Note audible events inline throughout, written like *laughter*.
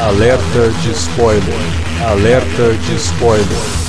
Alerta de spoiler. Alerta de spoiler.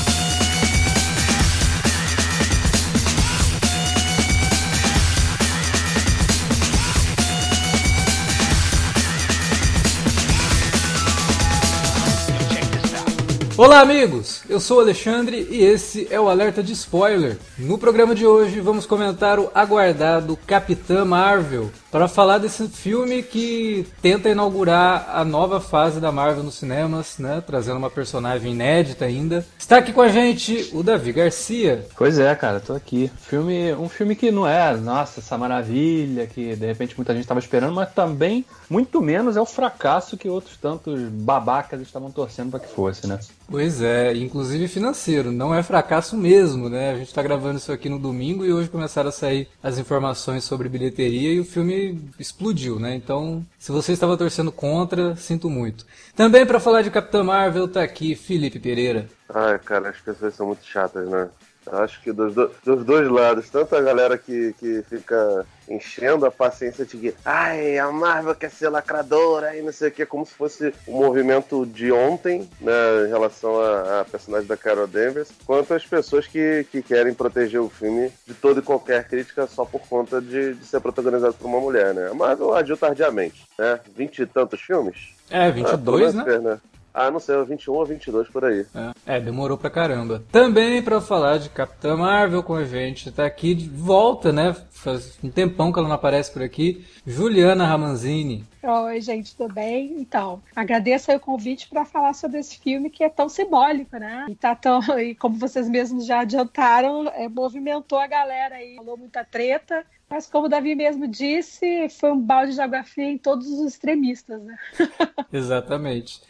Olá, amigos! Eu sou o Alexandre e esse é o Alerta de Spoiler. No programa de hoje vamos comentar o aguardado Capitã Marvel, para falar desse filme que tenta inaugurar a nova fase da Marvel nos cinemas, né? Trazendo uma personagem inédita ainda. Está aqui com a gente o Davi Garcia. Pois é, cara, tô aqui. Filme, um filme que não é, nossa, essa maravilha que de repente muita gente estava esperando, mas também muito menos é o fracasso que outros tantos babacas estavam torcendo para que fosse, né? Pois é, inclusive financeiro, não é fracasso mesmo, né? A gente está gravando isso aqui no domingo e hoje começaram a sair as informações sobre bilheteria e o filme explodiu, né? Então, se você estava torcendo contra, sinto muito. Também para falar de Capitã Marvel tá aqui Felipe Pereira. Ai, cara, as pessoas são muito chatas, né? Acho que dos, do, dos dois lados, tanto a galera que, que fica enchendo a paciência de que ai, a Marvel quer ser lacradora e não sei o que, como se fosse o um movimento de ontem, né, em relação a, a personagem da Carol Danvers, quanto as pessoas que, que querem proteger o filme de toda e qualquer crítica só por conta de, de ser protagonizado por uma mulher, né? A Marvel agiu tardiamente, né? Vinte e tantos filmes. É, 22, ah, né? né? Ah, não sei, 21 ou 22 por aí. É, é, demorou pra caramba. Também para falar de Capitã Marvel com a gente, tá aqui de volta, né? Faz um tempão que ela não aparece por aqui. Juliana Ramanzini. Oi, gente, tudo bem? Então, agradeço aí o convite para falar sobre esse filme que é tão simbólico, né? E tá tão, *laughs* e como vocês mesmos já adiantaram, é, movimentou a galera aí, falou muita treta, mas como o Davi mesmo disse, foi um balde de água fria em todos os extremistas, né? *laughs* Exatamente.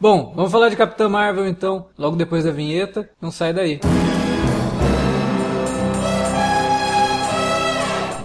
Bom, vamos falar de Capitã Marvel então, logo depois da vinheta. Não sai daí.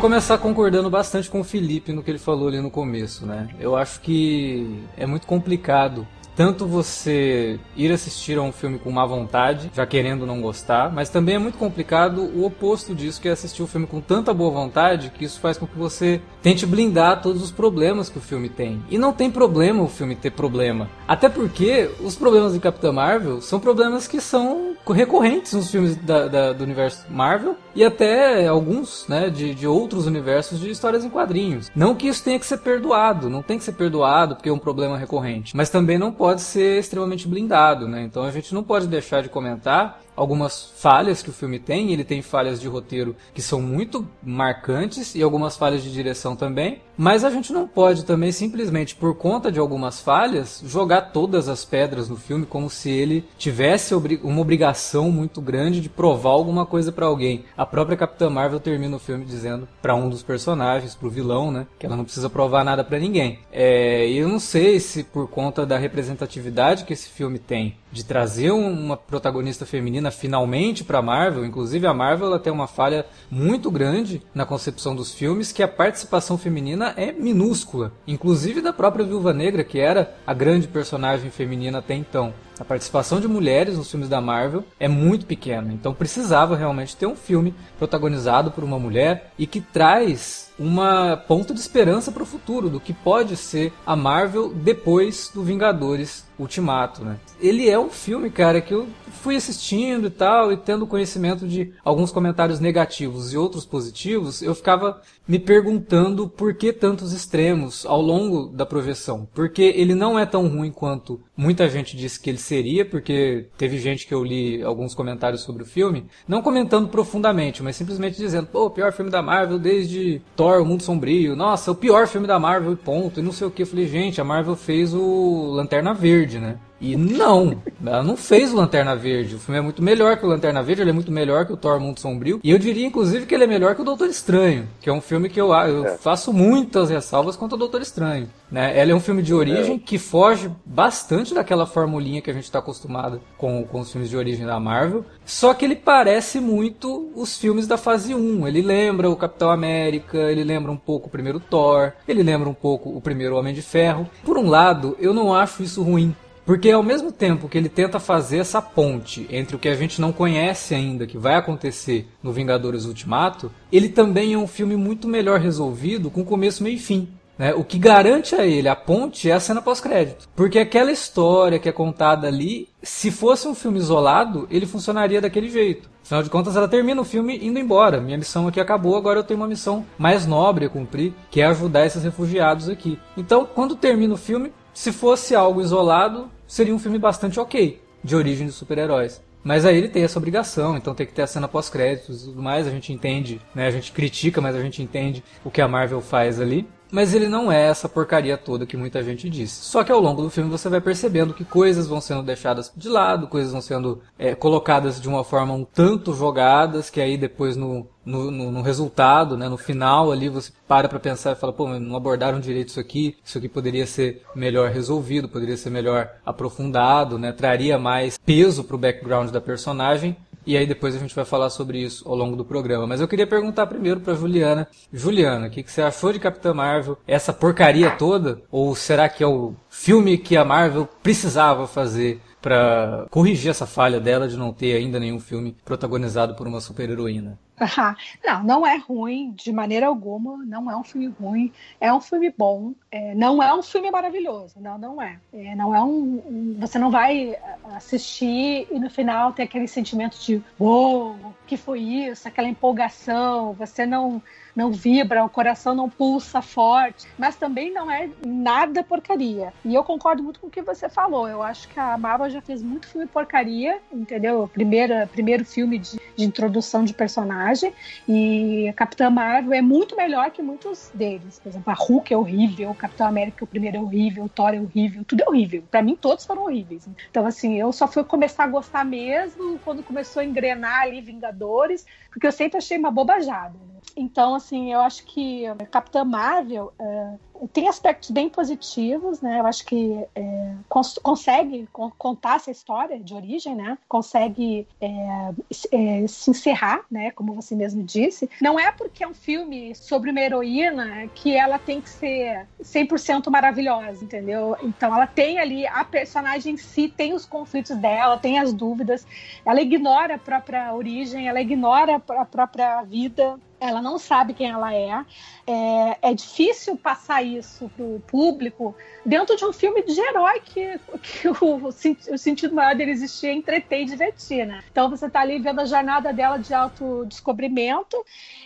Vou começar concordando bastante com o Felipe no que ele falou ali no começo, né? Eu acho que é muito complicado tanto você ir assistir a um filme com má vontade, já querendo não gostar, mas também é muito complicado o oposto disso, que é assistir o filme com tanta boa vontade que isso faz com que você tente blindar todos os problemas que o filme tem. E não tem problema o filme ter problema. Até porque os problemas de Capitã Marvel são problemas que são recorrentes nos filmes da, da, do universo Marvel e até alguns né, de, de outros universos de histórias em quadrinhos. Não que isso tenha que ser perdoado, não tem que ser perdoado porque é um problema recorrente, mas também não pode ser extremamente blindado, né? Então a gente não pode deixar de comentar algumas falhas que o filme tem. Ele tem falhas de roteiro que são muito marcantes e algumas falhas de direção também. Mas a gente não pode também simplesmente por conta de algumas falhas jogar todas as pedras no filme como se ele tivesse uma obrigação muito grande de provar alguma coisa para alguém. A própria Capitã Marvel termina o filme dizendo para um dos personagens, pro vilão, né, que ela não precisa provar nada para ninguém. É, eu não sei se por conta da representatividade que esse filme tem de trazer uma protagonista feminina finalmente para Marvel, inclusive a Marvel ela tem uma falha muito grande na concepção dos filmes que a participação feminina é minúscula, inclusive da própria Viúva Negra, que era a grande personagem feminina até então. A participação de mulheres nos filmes da Marvel é muito pequena, então precisava realmente ter um filme protagonizado por uma mulher e que traz uma ponta de esperança para o futuro do que pode ser a Marvel depois do Vingadores Ultimato, né? Ele é um filme, cara, que eu fui assistindo e tal, e tendo conhecimento de alguns comentários negativos e outros positivos, eu ficava me perguntando por que tantos extremos ao longo da projeção. Porque ele não é tão ruim quanto muita gente disse que ele seria, porque teve gente que eu li alguns comentários sobre o filme, não comentando profundamente, mas simplesmente dizendo, pô, o pior filme da Marvel desde Thor, O Mundo Sombrio, nossa, o pior filme da Marvel ponto, e não sei o que. Eu falei, gente, a Marvel fez o Lanterna Verde, né? E não, ela não fez o Lanterna Verde. O filme é muito melhor que o Lanterna Verde, ele é muito melhor que o Thor Mundo Sombrio. E eu diria, inclusive, que ele é melhor que o Doutor Estranho, que é um filme que eu, eu é. faço muitas ressalvas contra o Doutor Estranho. Né? Ela é um filme de origem é. que foge bastante daquela formulinha que a gente está acostumado com, com os filmes de origem da Marvel. Só que ele parece muito os filmes da fase 1. Ele lembra o Capitão América, ele lembra um pouco o primeiro Thor, ele lembra um pouco o primeiro Homem de Ferro. Por um lado, eu não acho isso ruim. Porque ao mesmo tempo que ele tenta fazer essa ponte entre o que a gente não conhece ainda, que vai acontecer no Vingadores Ultimato, ele também é um filme muito melhor resolvido com começo, meio e fim. Né? O que garante a ele a ponte é a cena pós-crédito. Porque aquela história que é contada ali, se fosse um filme isolado, ele funcionaria daquele jeito. Afinal de contas, ela termina o filme indo embora. Minha missão aqui acabou, agora eu tenho uma missão mais nobre a cumprir, que é ajudar esses refugiados aqui. Então, quando termina o filme, se fosse algo isolado, seria um filme bastante ok, de origem de super-heróis. Mas aí ele tem essa obrigação, então tem que ter a cena pós-créditos e tudo mais, a gente entende, né? A gente critica, mas a gente entende o que a Marvel faz ali. Mas ele não é essa porcaria toda que muita gente disse. Só que ao longo do filme você vai percebendo que coisas vão sendo deixadas de lado, coisas vão sendo é, colocadas de uma forma um tanto jogadas, que aí depois no, no, no, no, resultado, né, no final ali, você para para pensar e fala, pô, não abordaram direito isso aqui, isso aqui poderia ser melhor resolvido, poderia ser melhor aprofundado, né, traria mais peso pro background da personagem. E aí depois a gente vai falar sobre isso ao longo do programa. Mas eu queria perguntar primeiro para Juliana. Juliana, o que, que você achou de Capitã Marvel? Essa porcaria toda? Ou será que é o filme que a Marvel precisava fazer para corrigir essa falha dela de não ter ainda nenhum filme protagonizado por uma super-heroína? *laughs* não, não é ruim de maneira alguma, não é um filme ruim, é um filme bom, é, não é um filme maravilhoso, não, não é. é não é um, um, Você não vai assistir e no final ter aquele sentimento de uou, wow, que foi isso, aquela empolgação, você não não vibra, o coração não pulsa forte, mas também não é nada porcaria. E eu concordo muito com o que você falou. Eu acho que a Marvel já fez muito filme porcaria, entendeu? Primeiro, primeiro filme de, de introdução de personagem. E a Capitã Marvel é muito melhor que muitos deles. Por exemplo, a Hulk é horrível, o Capitão América o primeiro é horrível, o Thor é horrível, tudo é horrível. Para mim, todos foram horríveis. Então, assim, eu só fui começar a gostar mesmo quando começou a engrenar ali Vingadores, porque eu sempre achei uma bobajada. Né? Então, assim, eu acho que Capitã Marvel é, tem aspectos bem positivos, né? Eu acho que é, cons consegue contar essa história de origem, né? Consegue é, é, se encerrar, né? Como você mesmo disse. Não é porque é um filme sobre uma heroína que ela tem que ser 100% maravilhosa, entendeu? Então ela tem ali, a personagem em si tem os conflitos dela, tem as dúvidas, ela ignora a própria origem, ela ignora a própria vida, ela não sabe quem ela é. É, é difícil passar isso para o público dentro de um filme de herói que, que *laughs* o, o, sentido maior dele existir é entreter e divertir, né? Então você está ali vendo a jornada dela de autodescobrimento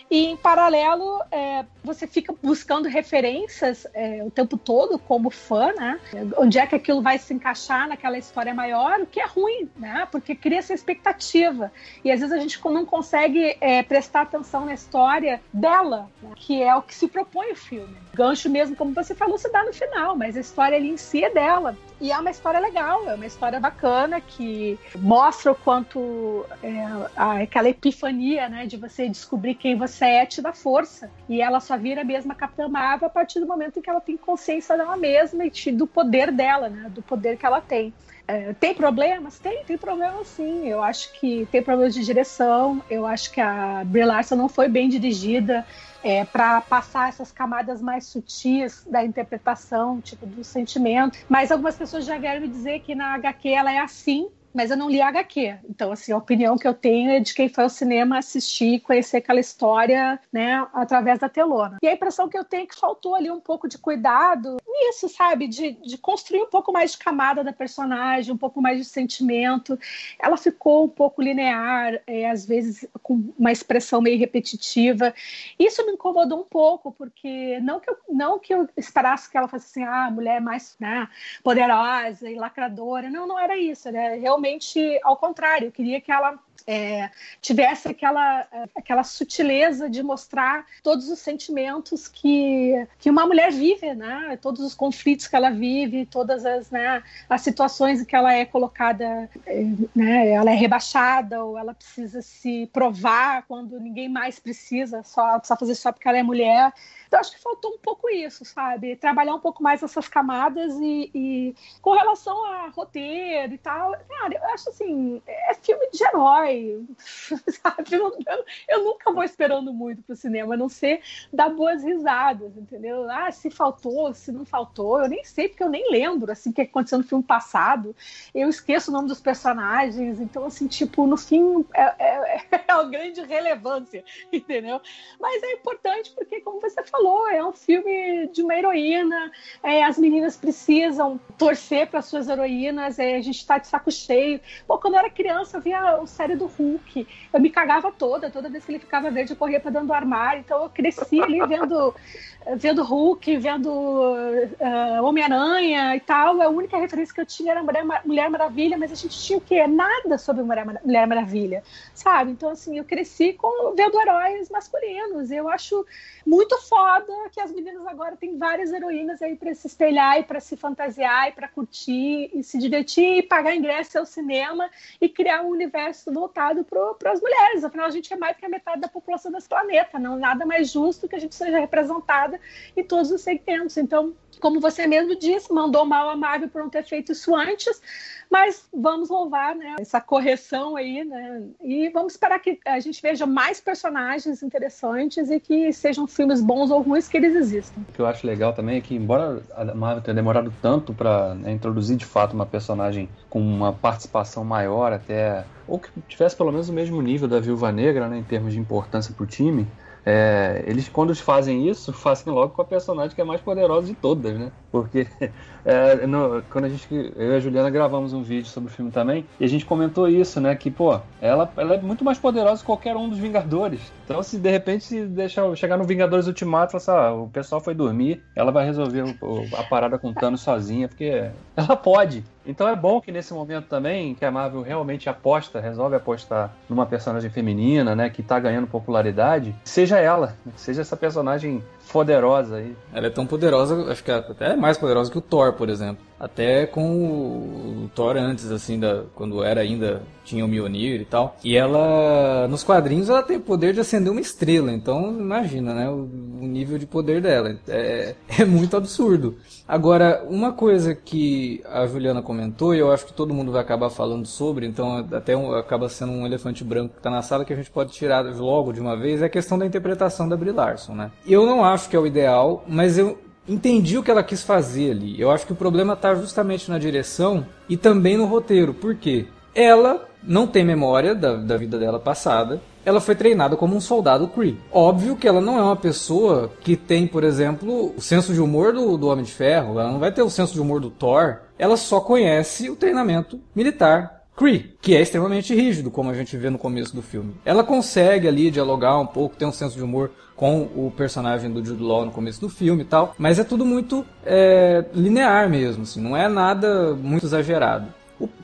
e, em paralelo, é, você fica buscando referências é, o tempo todo como fã, né? Onde é que aquilo vai se encaixar naquela história maior, o que é ruim, né? Porque cria essa expectativa. E às vezes a gente não consegue é, prestar atenção na história dela, né? que é o que se propõe o filme. Gancho mesmo, como você falou, se dá no final, mas a história ali em si é dela. E é uma história legal, é uma história bacana que mostra o quanto é, aquela epifania, né, de você descobrir quem você é te dá força. E ela só vira a mesma Capitã Marvel a partir do momento em que ela tem consciência dela mesma e do poder dela, né, do poder que ela tem. É, tem problemas? Tem, tem problemas sim. Eu acho que tem problemas de direção. Eu acho que a Brie Larson não foi bem dirigida é, para passar essas camadas mais sutis da interpretação, tipo do sentimento. Mas algumas pessoas já vieram me dizer que na HQ ela é assim mas eu não li HQ. Então, assim, a opinião que eu tenho é de quem foi ao cinema assistir, conhecer aquela história, né, através da telona. E a impressão que eu tenho é que faltou ali um pouco de cuidado nisso, sabe? De, de construir um pouco mais de camada da personagem, um pouco mais de sentimento. Ela ficou um pouco linear, é, às vezes com uma expressão meio repetitiva. Isso me incomodou um pouco, porque não que eu, não que eu esperasse que ela fosse assim, ah, a mulher mais né, poderosa e lacradora. Não, não era isso. Né? Realmente ao contrário. Eu queria que ela é, tivesse aquela, aquela sutileza de mostrar todos os sentimentos que, que uma mulher vive, né? todos os conflitos que ela vive, todas as, né, as situações em que ela é colocada, é, né, ela é rebaixada ou ela precisa se provar quando ninguém mais precisa, só precisa fazer só porque ela é mulher. Então, acho que faltou um pouco isso, sabe? Trabalhar um pouco mais essas camadas e, e com relação a roteiro e tal, cara, eu acho assim, é filme de herói, *laughs* sabe? Eu, eu, nunca vou esperando muito pro cinema, a não ser dar boas risadas, entendeu? Ah, se faltou, se não faltou, eu nem sei, porque eu nem lembro, assim, o que aconteceu no filme passado. Eu esqueço o nome dos personagens, então, assim, tipo, no fim, é, é, *laughs* é uma grande relevância, entendeu? Mas é importante porque, como você falou, é um filme de uma heroína. É, as meninas precisam torcer para suas heroínas. É, a gente está de saco cheio. Pô, quando eu era criança, eu via o série do Hulk. Eu me cagava toda. Toda vez que ele ficava verde, eu corria para dentro do armário. Então eu cresci ali vendo *laughs* vendo Hulk, vendo uh, Homem-Aranha e tal. A única referência que eu tinha era Mulher, Mulher Maravilha, mas a gente tinha o quê? Nada sobre Mulher, Mulher Maravilha, sabe? Então, assim, eu cresci com, vendo heróis masculinos. Eu acho muito foda que as meninas agora têm várias heroínas aí para se espelhar e para se fantasiar e para curtir e se divertir e pagar ingresso ao cinema e criar um universo voltado para as mulheres. Afinal, a gente é mais que a metade da população desse planeta. Não nada mais justo que a gente seja representada em todos os segmentos. Então, como você mesmo disse, mandou mal a Marvel por não ter feito isso antes, mas vamos louvar né, essa correção aí, né? E vamos esperar que a gente veja mais personagens interessantes e que sejam filmes bons ou ruins que eles existam. O que eu acho legal também é que, embora a Marvel tenha demorado tanto para né, introduzir de fato uma personagem com uma participação maior, até ou que tivesse pelo menos o mesmo nível da Viúva Negra, né, em termos de importância para o time, é, eles, quando fazem isso, fazem logo com a personagem que é mais poderosa de todas, né? Porque *laughs* é, no, quando a gente, eu e a Juliana gravamos um vídeo sobre o filme também, e a gente comentou isso, né? Que, pô, ela, ela é muito mais poderosa que qualquer um dos Vingadores. Então, se de repente se deixar chegar no Vingadores Ultimato, assim, ah, o pessoal foi dormir, ela vai resolver o, a parada com o Thanos sozinha, porque ela pode. Então é bom que nesse momento também, que a Marvel realmente aposta, resolve apostar numa personagem feminina, né, que tá ganhando popularidade, seja ela, seja essa personagem poderosa aí. Ela é tão poderosa, acho que é até mais poderosa que o Thor, por exemplo. Até com o, Thor antes, assim, da, quando era ainda, tinha o Mjolnir e tal. E ela, nos quadrinhos, ela tem o poder de acender uma estrela. Então, imagina, né, o, o nível de poder dela. É, é *laughs* muito absurdo. Agora, uma coisa que a Juliana comentou, e eu acho que todo mundo vai acabar falando sobre, então até um, acaba sendo um elefante branco que está na sala que a gente pode tirar logo de uma vez, é a questão da interpretação da Brie Larson, né? Eu não acho que é o ideal, mas eu entendi o que ela quis fazer ali. Eu acho que o problema está justamente na direção e também no roteiro. Por quê? Ela não tem memória da, da vida dela passada. Ela foi treinada como um soldado Kree. Óbvio que ela não é uma pessoa que tem, por exemplo, o senso de humor do, do Homem de Ferro. Ela não vai ter o senso de humor do Thor. Ela só conhece o treinamento militar Kree, que é extremamente rígido, como a gente vê no começo do filme. Ela consegue ali dialogar um pouco, ter um senso de humor com o personagem do Jude Law no começo do filme e tal, mas é tudo muito é, linear mesmo, assim, não é nada muito exagerado.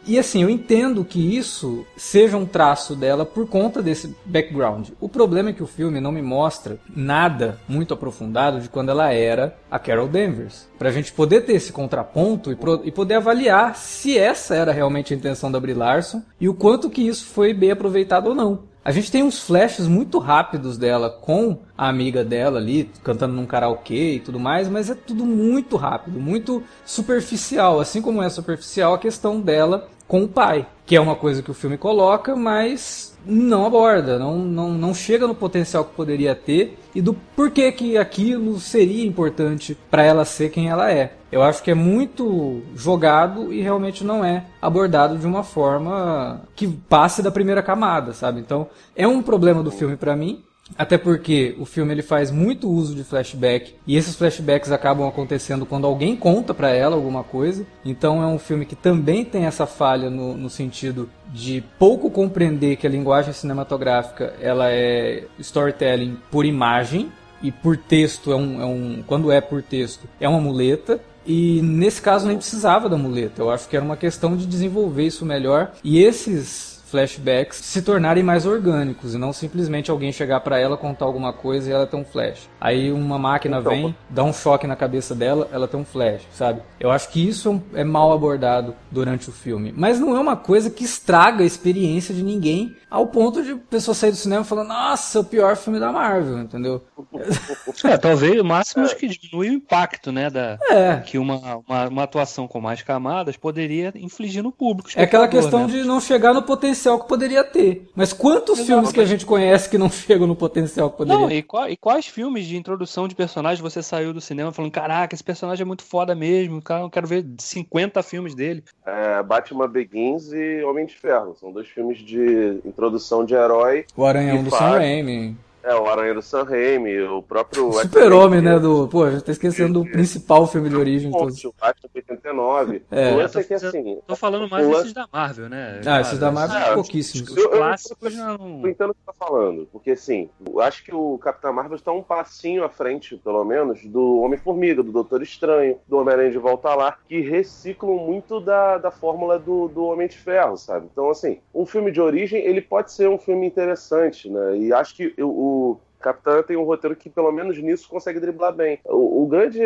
E assim, eu entendo que isso seja um traço dela por conta desse background. O problema é que o filme não me mostra nada muito aprofundado de quando ela era a Carol Danvers. Pra gente poder ter esse contraponto e, pro, e poder avaliar se essa era realmente a intenção da Brie Larson e o quanto que isso foi bem aproveitado ou não. A gente tem uns flashes muito rápidos dela com a amiga dela ali, cantando num karaokê e tudo mais, mas é tudo muito rápido, muito superficial, assim como é superficial a questão dela com o pai, que é uma coisa que o filme coloca, mas não aborda, não, não, não chega no potencial que poderia ter e do porquê que aquilo seria importante para ela ser quem ela é. Eu acho que é muito jogado e realmente não é abordado de uma forma que passe da primeira camada, sabe? Então, é um problema do filme para mim, até porque o filme ele faz muito uso de flashback e esses flashbacks acabam acontecendo quando alguém conta para ela alguma coisa. Então é um filme que também tem essa falha no, no, sentido de pouco compreender que a linguagem cinematográfica ela é storytelling por imagem e por texto é um, é um quando é por texto é uma muleta. E nesse caso nem precisava da muleta. Eu acho que era uma questão de desenvolver isso melhor. E esses flashbacks se tornarem mais orgânicos e não simplesmente alguém chegar para ela contar alguma coisa e ela ter um flash. Aí uma máquina então, vem, dá um choque na cabeça dela, ela tem um flash, sabe? Eu acho que isso é mal abordado durante o filme, mas não é uma coisa que estraga a experiência de ninguém ao ponto de pessoa sair do cinema falando: "Nossa, o pior filme da Marvel", entendeu? *laughs* É, talvez o máximo é. que diminui o impacto, né, da é. que uma, uma, uma, atuação com mais camadas poderia infligir no público. É aquela questão né? de não chegar no potencial potencial que poderia ter. Mas quantos Exato, filmes que a gente conhece que não *laughs* chegam no potencial que poderia ter? Não, e, e, quais filmes de introdução de personagem você saiu do cinema falando, caraca, esse personagem é muito foda mesmo, cara, eu quero ver 50 filmes dele. É, Batman Begins e Homem de Ferro, são dois filmes de introdução de herói. O Aranhão do Sam Raimi. É, o Aranha do Sam Raimi, o próprio... Super-Homem, né, do... Pô, já tá esquecendo do principal filme de origem. Todos. O Batman 89. É. Lance é que, assim... Tô falando mais lance... desses da Marvel, né? Ah, esses da Marvel é, pouquíssimos. Os clássicos não... Eu entendo o que tá falando, porque, assim, eu acho que o Capitão Marvel está um passinho à frente, pelo menos, do Homem-Formiga, do Doutor Estranho, do Homem-Aranha de Volta Lá, que reciclam muito da, da fórmula do, do Homem de Ferro, sabe? Então, assim, um filme de origem, ele pode ser um filme interessante, né? E acho que o o Capitã tem um roteiro que, pelo menos nisso, consegue driblar bem. O, o grande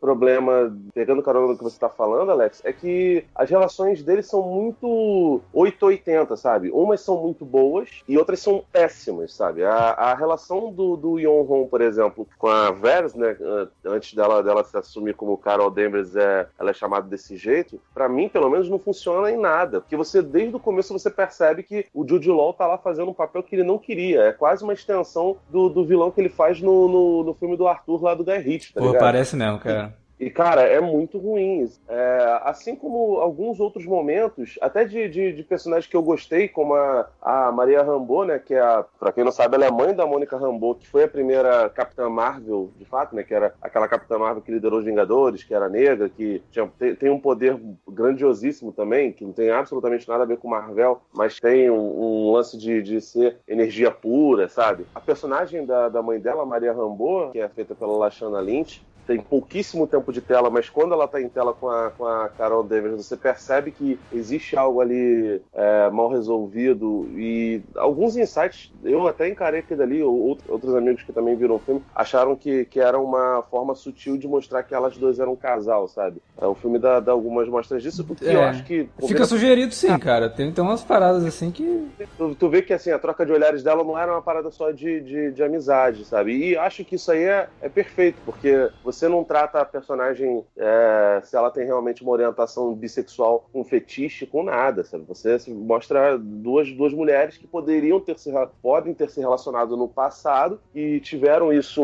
problema, pegando carona do que você está falando, Alex, é que as relações deles são muito 880, sabe? Umas são muito boas e outras são péssimas, sabe? A, a relação do, do Yon Hong, por exemplo, com a Vers, né? Antes dela, dela se assumir como Carol Danvers, é, ela é chamada desse jeito, para mim, pelo menos, não funciona em nada. Porque você, desde o começo, você percebe que o Jude Law tá lá fazendo um papel que ele não queria. É quase uma extensão do, do vilão que ele faz no, no, no filme do Arthur lá do Guy Ritchie, tá Pô, parece mesmo, cara. E, cara, é muito ruim. É, assim como alguns outros momentos, até de, de, de, personagens que eu gostei, como a, a Maria Rambeau, né? Que é a, pra quem não sabe, ela é mãe da Mônica Rambeau, que foi a primeira Capitã Marvel, de fato, né? Que era aquela Capitã Marvel que liderou os Vingadores, que era negra, que tinha, tem, tem, um poder grandiosíssimo também, que não tem absolutamente nada a ver com Marvel, mas tem um, um lance de, de ser energia pura, sabe? A personagem da, da mãe dela, Maria Rambeau, que é feita pela Lashana Lynch, tem pouquíssimo tempo de tela, mas quando ela tá em tela com a, com a Carol Danvers, você percebe que existe algo ali é, mal resolvido e alguns insights, eu até encarei aquilo ali, outros amigos que também viram o filme, acharam que, que era uma forma sutil de mostrar que elas duas eram um casal, sabe? É, o filme dá, dá algumas mostras disso, porque é, eu acho que... Fica sugerido sim, ah. cara. Tem, tem umas paradas assim que... Tu, tu vê que assim, a troca de olhares dela não era uma parada só de, de, de amizade, sabe? E acho que isso aí é, é perfeito, porque você você não trata a personagem é, se ela tem realmente uma orientação bissexual com fetiche, com nada, sabe? Você mostra duas, duas mulheres que poderiam ter se, podem ter se relacionado no passado e tiveram isso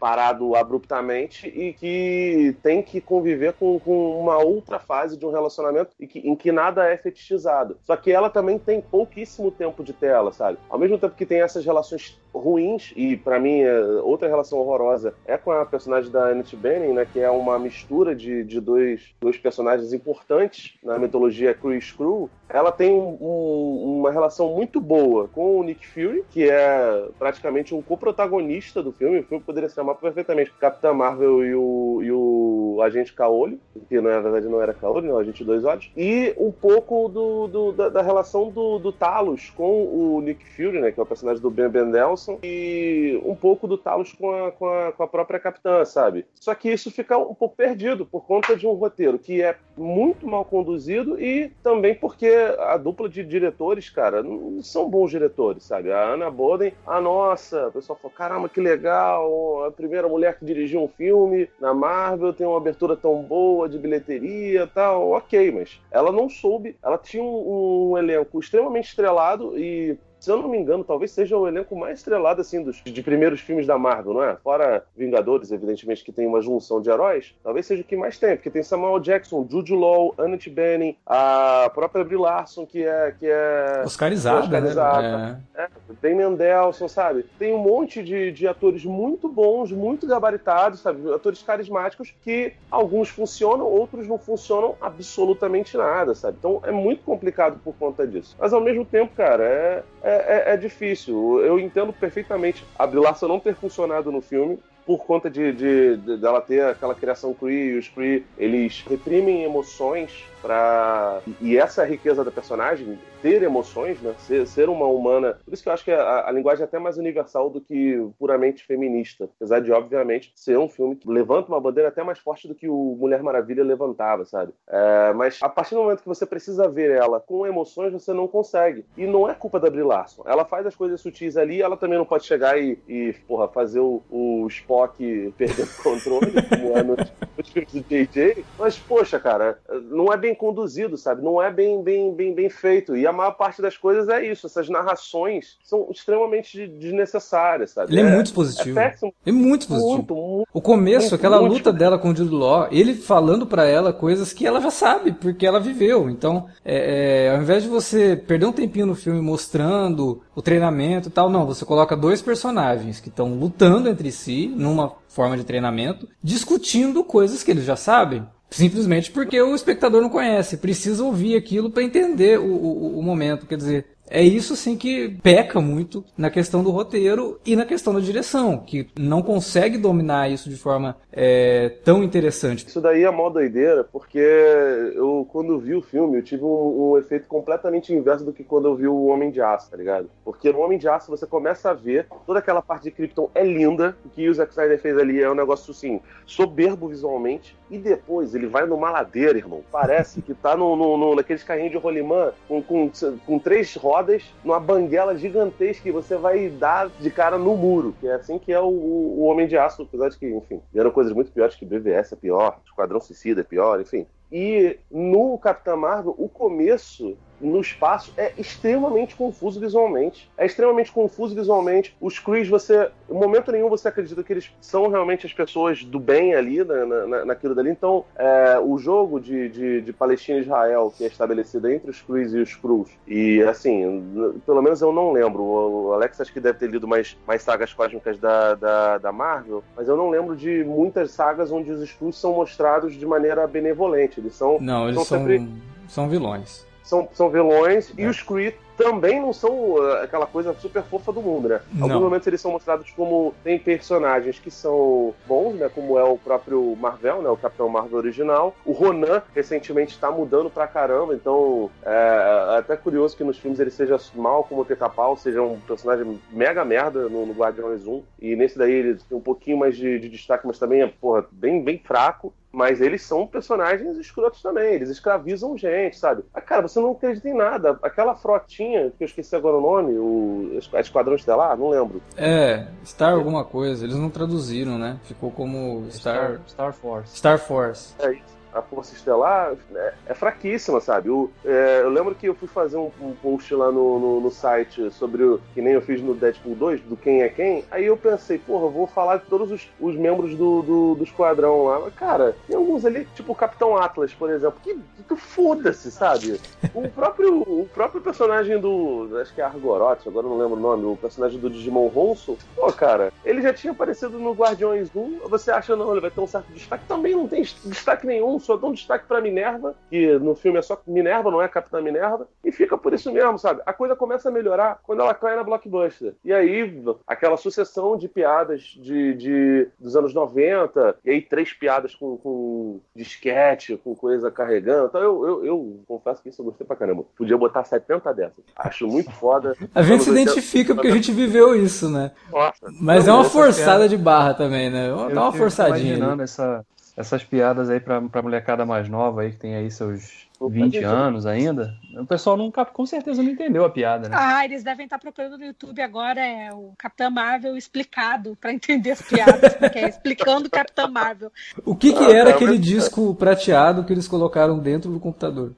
parado abruptamente e que tem que conviver com, com uma outra fase de um relacionamento em que, em que nada é fetichizado. Só que ela também tem pouquíssimo tempo de tela, sabe? Ao mesmo tempo que tem essas relações ruins, e para mim é, outra relação horrorosa é com a personagem da Annette né, que é uma mistura de, de dois, dois personagens importantes na mitologia Crew e Screw, ela tem um, um, uma relação muito boa com o Nick Fury, que é praticamente um co-protagonista do filme. O filme poderia se chamar perfeitamente Capitã Marvel e o, e o Agente Caolho, que na verdade não era Caolho, não, Agente Dois Olhos, e um pouco do, do da, da, relação do, do Talos com o Nick Fury, né, que é o personagem do Ben Bendelson, Larson e um pouco do Talos com a, com, a, com a própria capitã, sabe? Só que isso fica um pouco perdido por conta de um roteiro que é muito mal conduzido e também porque a dupla de diretores, cara, não são bons diretores, sabe? A Ana Boden, a nossa, o pessoal falou, caramba, que legal, a primeira mulher que dirigiu um filme na Marvel, tem uma abertura tão boa de bilheteria tal, ok, mas ela não soube, ela tinha um, um elenco extremamente estrelado e se eu não me engano, talvez seja o elenco mais estrelado assim dos de primeiros filmes da Marvel, não é? Fora Vingadores, evidentemente, que tem uma junção de heróis, talvez seja o que mais tem, porque tem Samuel Jackson, Jude Law, Annette Bening, a própria Brie Larson, que é que é Oscarizada, Oscarizada. Né? É. É, tem Mendelson, sabe? Tem um monte de, de atores muito bons, muito gabaritados, sabe? Atores carismáticos que alguns funcionam, outros não funcionam absolutamente nada, sabe? Então é muito complicado por conta disso. Mas ao mesmo tempo, cara, é, é é, é, difícil. Eu entendo perfeitamente a Larson não ter funcionado no filme por conta de, de, de, dela ter aquela criação Cree, e os Cree, eles reprimem emoções para e essa riqueza da personagem ter emoções né? Ser, ser uma humana. Por isso que eu acho que a, a, linguagem é até mais universal do que puramente feminista. Apesar de obviamente ser um filme que levanta uma bandeira até mais forte do que o Mulher Maravilha levantava sabe? É, mas a partir do momento que você precisa ver ela com emoções você não consegue. E não é culpa da Brie Larson. Ela faz as coisas sutis ali ela também não pode chegar e, e porra fazer o, o Spock perder o controle como é nos, *laughs* nos filmes do JJ mas poxa cara não é bem bem conduzido, sabe? Não é bem, bem, bem, bem feito. E a maior parte das coisas é isso. Essas narrações são extremamente desnecessárias, sabe? Ele é, é muito positivo. É. É muito positivo. Muito, muito, o começo, muito, aquela luta dela com o Jude Law, ele falando para ela coisas que ela já sabe, porque ela viveu. Então, é, é, ao invés de você perder um tempinho no filme mostrando o treinamento e tal, não, você coloca dois personagens que estão lutando entre si numa forma de treinamento, discutindo coisas que eles já sabem. Simplesmente porque o espectador não conhece, precisa ouvir aquilo para entender o, o, o, momento. Quer dizer, é isso sim que peca muito na questão do roteiro e na questão da direção, que não consegue dominar isso de forma é, tão interessante. Isso daí é mó doideira, porque eu, quando vi o filme, eu tive um, um, efeito completamente inverso do que quando eu vi o Homem de Aço, tá ligado? Porque no Homem de Aço você começa a ver toda aquela parte de Krypton é linda, o que o Zack Snyder fez ali é um negócio assim, soberbo visualmente, e depois ele vai numa ladeira, irmão. Parece que tá no, no, no naqueles carrinhos de rolimã com, com, com três rodas rodas numa banguela gigantesca e você vai dar de cara no muro. Que é assim que é o, o Homem de Aço, apesar de que, enfim, vieram coisas muito piores que BVS é pior, Esquadrão Suicida é pior, enfim. E no Capitão Marvel, o começo no espaço é extremamente confuso visualmente. É extremamente confuso visualmente. Os Krees, você. Em momento nenhum você acredita que eles são realmente as pessoas do bem ali, na, na, naquilo dali. Então, é, o jogo de, de, de, Palestina e Israel, que é estabelecido entre os Krees e os Cruz, e assim, pelo menos eu não lembro. O Alex acho que deve ter lido mais, mais sagas cósmicas da, da, da Marvel, mas eu não lembro de muitas sagas onde os Cruz são mostrados de maneira benevolente. Eles são. Não, eles são, sempre... são vilões são, são vilões, é. e os Kree também não são uh, aquela coisa super fofa do mundo, né? Em alguns momentos eles são mostrados como tem personagens que são bons, né? Como é o próprio Marvel, né? O Capitão Marvel original. O Ronan recentemente está mudando pra caramba, então é, é até curioso que nos filmes ele seja mal como o Pica-Pau, seja um personagem mega merda no, no Guardiões 1. E nesse daí ele tem um pouquinho mais de, de destaque, mas também é, porra, bem, bem fraco mas eles são personagens escrotos também, eles escravizam gente, sabe? Ah, cara, você não acredita em nada. Aquela frotinha, que eu esqueci agora o nome, o Esquadrão Estelar, não lembro. É, Star alguma coisa, eles não traduziram, né? Ficou como Star... Star Force. Star Force. É isso a Força Estelar é, é fraquíssima, sabe? É, eu lembro que eu fui fazer um, um post lá no, no, no, site sobre o que nem eu fiz no Deadpool 2, do quem é quem. Aí eu pensei, porra, eu vou falar de todos os, os membros do, do, do, esquadrão lá. Mas, cara, tem alguns ali, tipo o Capitão Atlas, por exemplo, que, que foda-se, sabe? O próprio, o próprio personagem do. Acho que é Argoroth, agora não lembro o nome, o personagem do Digimon Ronson. Pô, cara, ele já tinha aparecido no Guardiões 1. Você acha, não, ele vai ter um certo destaque? Também não tem destaque nenhum só dão destaque pra Minerva, que no filme é só Minerva, não é Capitã Minerva, e fica por isso mesmo, sabe? A coisa começa a melhorar quando ela cai na blockbuster. E aí, aquela sucessão de piadas de, de dos anos 90, e aí três piadas com, com disquete, com coisa carregando. Então eu, eu, eu confesso que isso eu gostei pra caramba. Podia botar 70 dessas. Acho muito foda. A gente se identifica porque a gente viveu isso, né? Nossa. Mas Não, é uma forçada de barra também, né? Dá uma forçadinha. imaginando essa, essas piadas aí pra, pra molecada mais nova aí, que tem aí seus Pô, 20 pode- anos ainda. O pessoal nunca, com certeza não entendeu a piada, né? Ah, eles devem estar procurando no YouTube agora é o Capitã Marvel explicado para entender as piadas, porque é explicando Capitã Marvel. O que que Ah, era tá, aquele disco prateado que eles colocaram dentro do computador?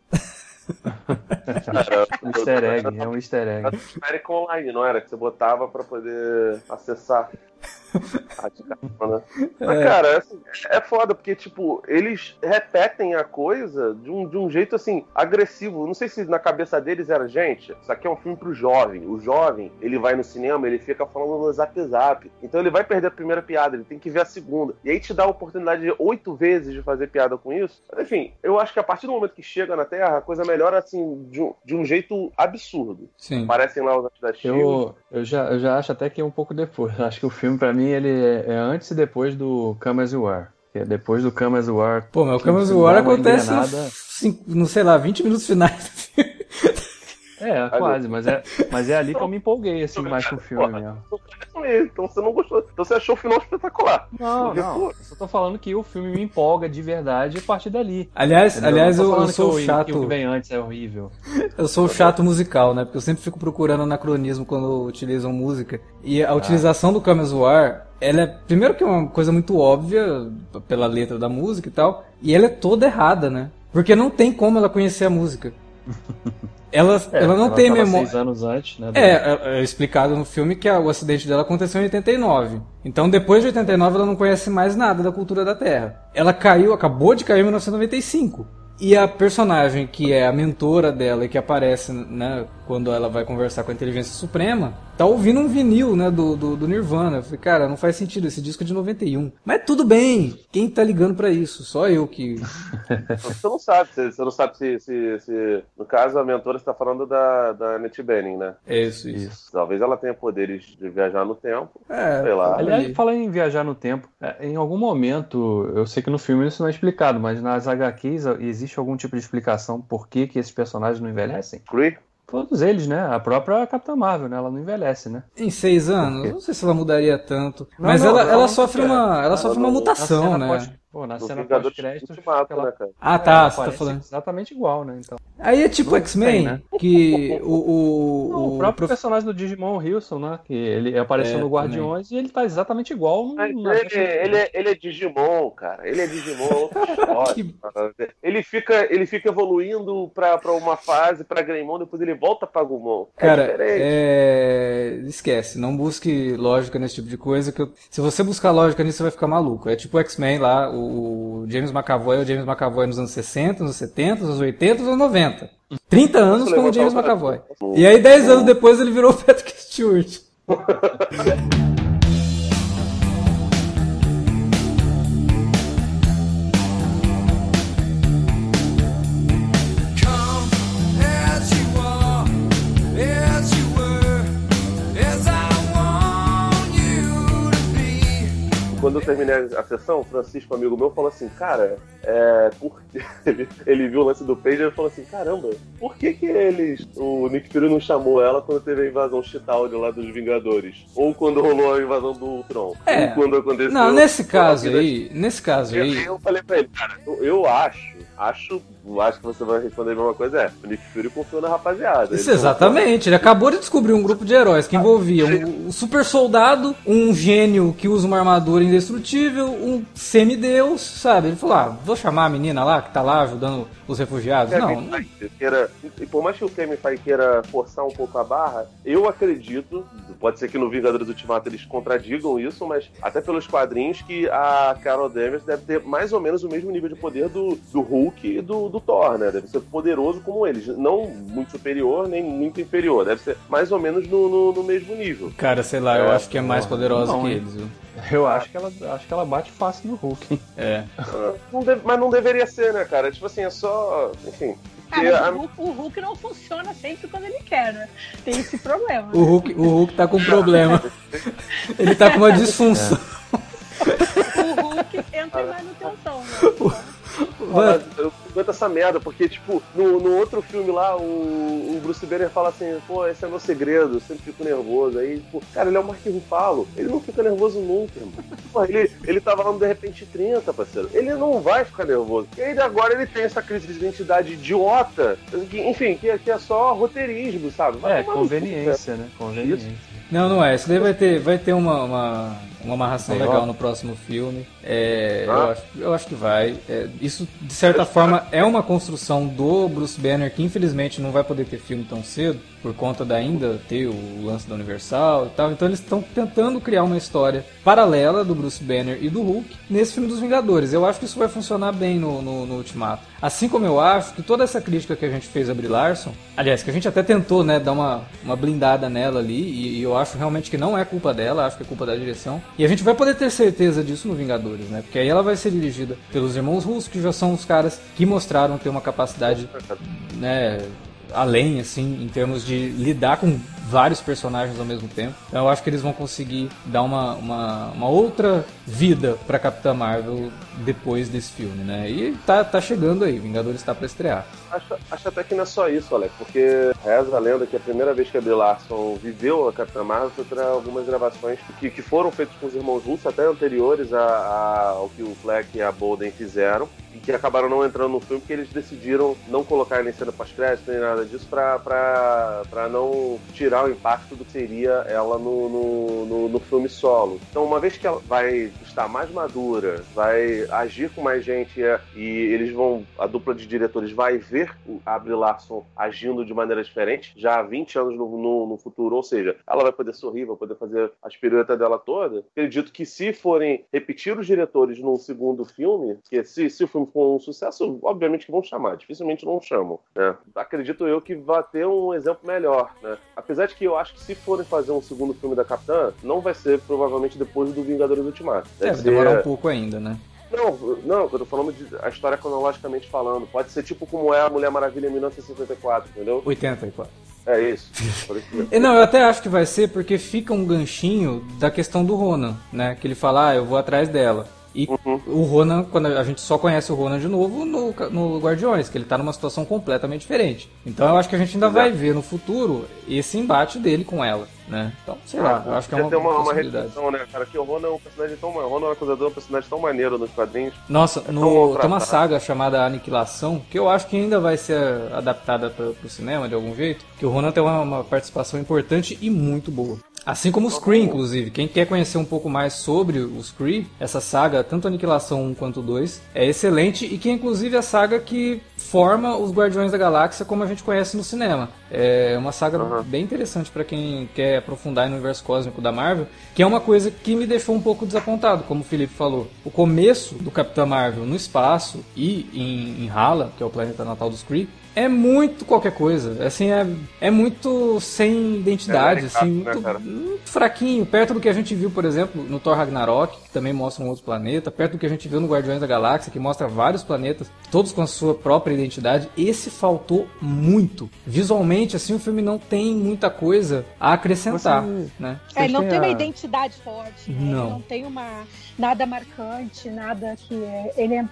Era, Um *laughs* easter egg, é um easter egg. Era Online, não era? Que você botava pra poder acessar. Ah, de carona. Mas, É. cara, assim, é foda, porque, tipo, eles repetem a coisa de um, de um jeito, assim, agressivo. Não sei se na cabeça deles era, gente, isso aqui é um filme pro jovem. O jovem, ele vai no cinema, ele fica falando no zap zap. Então ele vai perder a primeira piada, ele tem que ver a segunda. E aí te dá a oportunidade de oito vezes de fazer piada com isso. Enfim, eu acho que a partir do momento que chega na Terra, a coisa melhora, assim, de um, de um jeito absurdo. Sim. Aparecem lá os Shield. Eu, eu, já, eu já acho até que é um pouco depois. Eu *laughs* acho que o filme, pra mim, ele é, é antes e depois do Come As You Are. É depois do Come As You Are. Pô, mas o Camus dá War uma acontece no, no, sei lá, 20 minutos finais do *laughs* filme. É, quase, mas é, mas é ali que eu me empolguei, assim, mais com o filme mesmo. Então você não gostou. Então você achou o final espetacular. Não, Porque, não. pô, Eu só tô falando que o filme me empolga de verdade a partir dali. Aliás, entendeu? aliás eu, eu sou que o- que o chato. que vem antes é horrível. Eu sou o chato musical, né? Porque eu sempre fico procurando anacronismo quando utilizam música. E a utilização do Camus War, ela é, primeiro que é uma coisa muito óbvia pela letra da música e tal, e ela é toda errada, né? Porque não tem como ela conhecer a música. *laughs* Ela, É, ela não tem tava memória. seis anos antes, né? É, é, é explicado no filme que o acidente dela aconteceu em 89. Então, depois de 89, ela não conhece mais nada da cultura da Terra. Ela caiu, acabou de cair em 1995. E a personagem que é a mentora dela e que aparece, né, quando ela vai conversar com a inteligência suprema, tá ouvindo um vinil, né, do, do, do Nirvana. Eu falei, cara, não faz sentido, esse disco é de 91. Mas tudo bem, quem tá ligando pra isso? Só eu que... *laughs* Você não sabe, você, você não sabe se, se, se- No caso, a mentora está falando da, da Annette Bening, né? É isso, isso. Isso. Talvez ela tenha poderes de viajar no tempo. É, Sei lá. Aliás, falando em viajar no tempo, é, em algum momento, eu sei que no filme isso não é explicado, mas nas HQs existe algum tipo de explicação por que, que esses personagens não envelhecem? Cree? Todos eles, né? A própria Capitã Marvel, né? Ela não envelhece, né? Em seis anos, não sei se ela mudaria tanto. Não, mas não, ela, não, ela sofre uma, ela Ela sofre uma mutação, né? pós- pô, na No cena Vingadores pós-créditos, Ultimato, ela né, cara? Ah, tá, ela você tá falando. exatamente igual, né? Então, Aí é tipo X-Men, né? que o, o, Não, o o próprio prof- personagem do Digimon Wilson, né? Que ele apareceu É, no Guardiões e ele tá exatamente igual no, Mas ele, versão- ele, é, ele é Digimon, cara. Ele é Digimon, *laughs* é. Que-. Ele fica, ele fica evoluindo pra, pra uma fase, pra Greymon, depois ele volta pra Gumon. É Cara, diferente. é... esquece, não busque lógica nesse tipo de coisa, que eu- se você buscar lógica nisso, você vai ficar maluco. É tipo o X-Men lá, o James McAvoy é o James McAvoy nos anos 60, nos 70, nos 80, nos 90. 30 anos como James? McAvoy. E aí 10 anos depois ele virou o Patrick Stewart. *laughs* Quando eu terminei a sessão, o Francisco, amigo meu, falou assim, cara, é, por... *laughs* ele, viu o lance do Pager e falou assim, caramba, por que que eles, o Nick Fury não chamou ela quando teve a invasão Chitauri lá dos Vingadores? Ou quando rolou a invasão do Ultron? É. Ou quando aconteceu... Não, nesse caso aí, nesse caso Eu, aí, eu falei pra ele, cara, eu, eu acho, acho, acho que você vai responder a mesma coisa, é, o Nick Fury confiou na rapaziada. Isso, Ele exatamente. Ele acabou de descobrir um grupo de heróis que envolvia um, um super soldado, um gênio que usa uma armadura indestrutível, um semideus, sabe? Ele falou: ah, vou chamar a menina lá que tá lá ajudando os refugiados. Kevin Não, não- queira, e por mais que o Kevin Feige queira forçar um pouco a barra, eu acredito, Pode ser que no Vingadores Ultimato eles contradigam isso, mas até pelos quadrinhos que a Carol Danvers deve ter mais ou menos o mesmo nível de poder do, do Hulk e do, do Thor, né? Deve ser poderoso como eles. Não muito superior, nem muito inferior. Deve ser mais ou menos no, no, no mesmo nível. Cara, sei lá, eu É, acho que é mais poderosa não, que eles, viu? Eu acho que ela, acho que ela bate fácil no Hulk. hein? É. Ah, não deve- mas não deveria ser, né, cara? Tipo assim, é só. Enfim. Ah, porque mas a- o, Hulk, o Hulk não funciona sempre quando ele quer, né? Tem esse problema. O Hulk, o Hulk tá com problema. Ele tá com uma disfunção. O Hulk entra em manutenção, né? Mas eu não aguento essa merda, porque, tipo, no, no outro filme lá, o, o Bruce Banner fala assim, pô, esse é meu segredo, eu sempre fico nervoso. Aí, tipo, cara, ele é o Mark Ruffalo, ele não fica nervoso nunca. Pô, ele, ele tava lá no De Repente 30, parceiro. Ele não vai ficar nervoso. E aí agora ele tem essa crise de identidade idiota, que, enfim, que, que é só roteirismo, sabe? Vai É, conveniência, né? Conveniência. Não, não é. Isso daí vai ter, vai ter uma, uma, uma amarração Legal. legal no próximo filme. É, Ah. eu, acho, eu acho que vai. É, isso, de certa forma, é uma construção do Bruce Banner que infelizmente não vai poder ter filme tão cedo, por conta da ainda ter o lance da Universal e tal. Então eles estão tentando criar uma história paralela do Bruce Banner e do Hulk nesse filme dos Vingadores. Eu acho que isso vai funcionar bem no, no, no Ultimato. Assim como eu acho que toda essa crítica que a gente fez a Brie Larson, aliás, que a gente até tentou, né, dar uma, uma blindada nela ali, e, e eu acho realmente que não é culpa dela, acho que é culpa da direção. E a gente vai poder ter certeza disso no Vingadores, né? Porque aí ela vai ser dirigida pelos irmãos russos, que já são os caras que mostraram ter uma capacidade, né, além, assim, em termos de lidar com vários personagens ao mesmo tempo. Então eu acho que eles vão conseguir dar uma, uma, uma outra vida pra Capitã Marvel depois desse filme, né? E tá, tá chegando aí, Vingadores tá pra estrear. Acho, acho até que não é só isso, Alex, porque reza a lenda que a primeira vez que a Brie Larson viveu a Capitã Marvel foi para algumas gravações que, que foram feitas com os irmãos russos, até anteriores a, a- ao que o Fleck e a Bolden fizeram, e que acabaram não entrando no filme porque eles decidiram não colocar nem cena pós-crédito nem nada disso para não tirar o impacto do que seria ela no, no, no, no filme solo. Então, uma vez que ela vai estar mais madura, vai agir com mais gente é, e eles vão, a dupla de diretores vai ver o- a Brie Larson agindo de maneira diferente, já há 20 anos no, no, no futuro, ou seja, ela vai poder sorrir, vai poder fazer as piruetas dela toda. Acredito que se forem repetir os diretores num segundo filme, que se, se o filme for um sucesso, obviamente que vão chamar, dificilmente não chamam, né? Acredito eu que vai ter um exemplo melhor, né? Apesar de que eu acho que se forem fazer um segundo filme da Capitã, não vai ser provavelmente depois do Vingadores Ultimato. É, Deve demorar ser- um pouco ainda, né? não, não, eu tô falando de a história cronologicamente falando. Pode ser tipo como é a Mulher Maravilha em 1954, entendeu? 84. É isso. E Não, eu até acho que vai ser porque fica um ganchinho da questão do Ronan, né? Que ele fala, ah, eu vou atrás dela. E Uhum. o Ronan, quando a gente só conhece o Ronan de novo no, no Guardiões, que ele tá numa situação completamente diferente. Então eu acho que a gente ainda Exato. vai ver no futuro esse embate dele com ela, né? Então, sei lá, eu acho que é uma, tem uma, uma né, cara? Que o Ronan é um personagem tão. O Ronan é um acusador, é um personagem tão maneiro nos quadrinhos. Nossa, tão no, tem uma saga chamada Aniquilação, que eu acho que ainda vai ser adaptada para o cinema de algum jeito, que o Ronan tem uma, uma participação importante e muito boa. Assim como os Kree, inclusive. Quem quer conhecer um pouco mais sobre os Kree, essa saga, tanto Aniquilação 1 quanto 2, é excelente e que é inclusive a saga que forma os Guardiões da Galáxia como a gente conhece no cinema. É uma saga Aham. bem interessante para quem quer aprofundar no universo cósmico da Marvel, que é uma coisa que me deixou um pouco desapontado, como o Felipe falou. O começo do Capitão Marvel no espaço e em, em Hala, que é o planeta natal dos Kree, é muito qualquer coisa. Assim, é, é muito sem identidade, É, assim, né, muito, cara? muito fraquinho, perto do que a gente viu, por exemplo, no Thor Ragnarok, que também mostra um outro planeta, perto do que a gente viu no Guardiões da Galáxia, que mostra vários planetas, todos com a sua própria identidade. Esse faltou muito. Visualmente, assim, o filme não tem muita coisa a acrescentar, Você- né? É, ele não tem uma a- identidade forte, né? Não. Ele não tem uma nada marcante, nada que é, ele é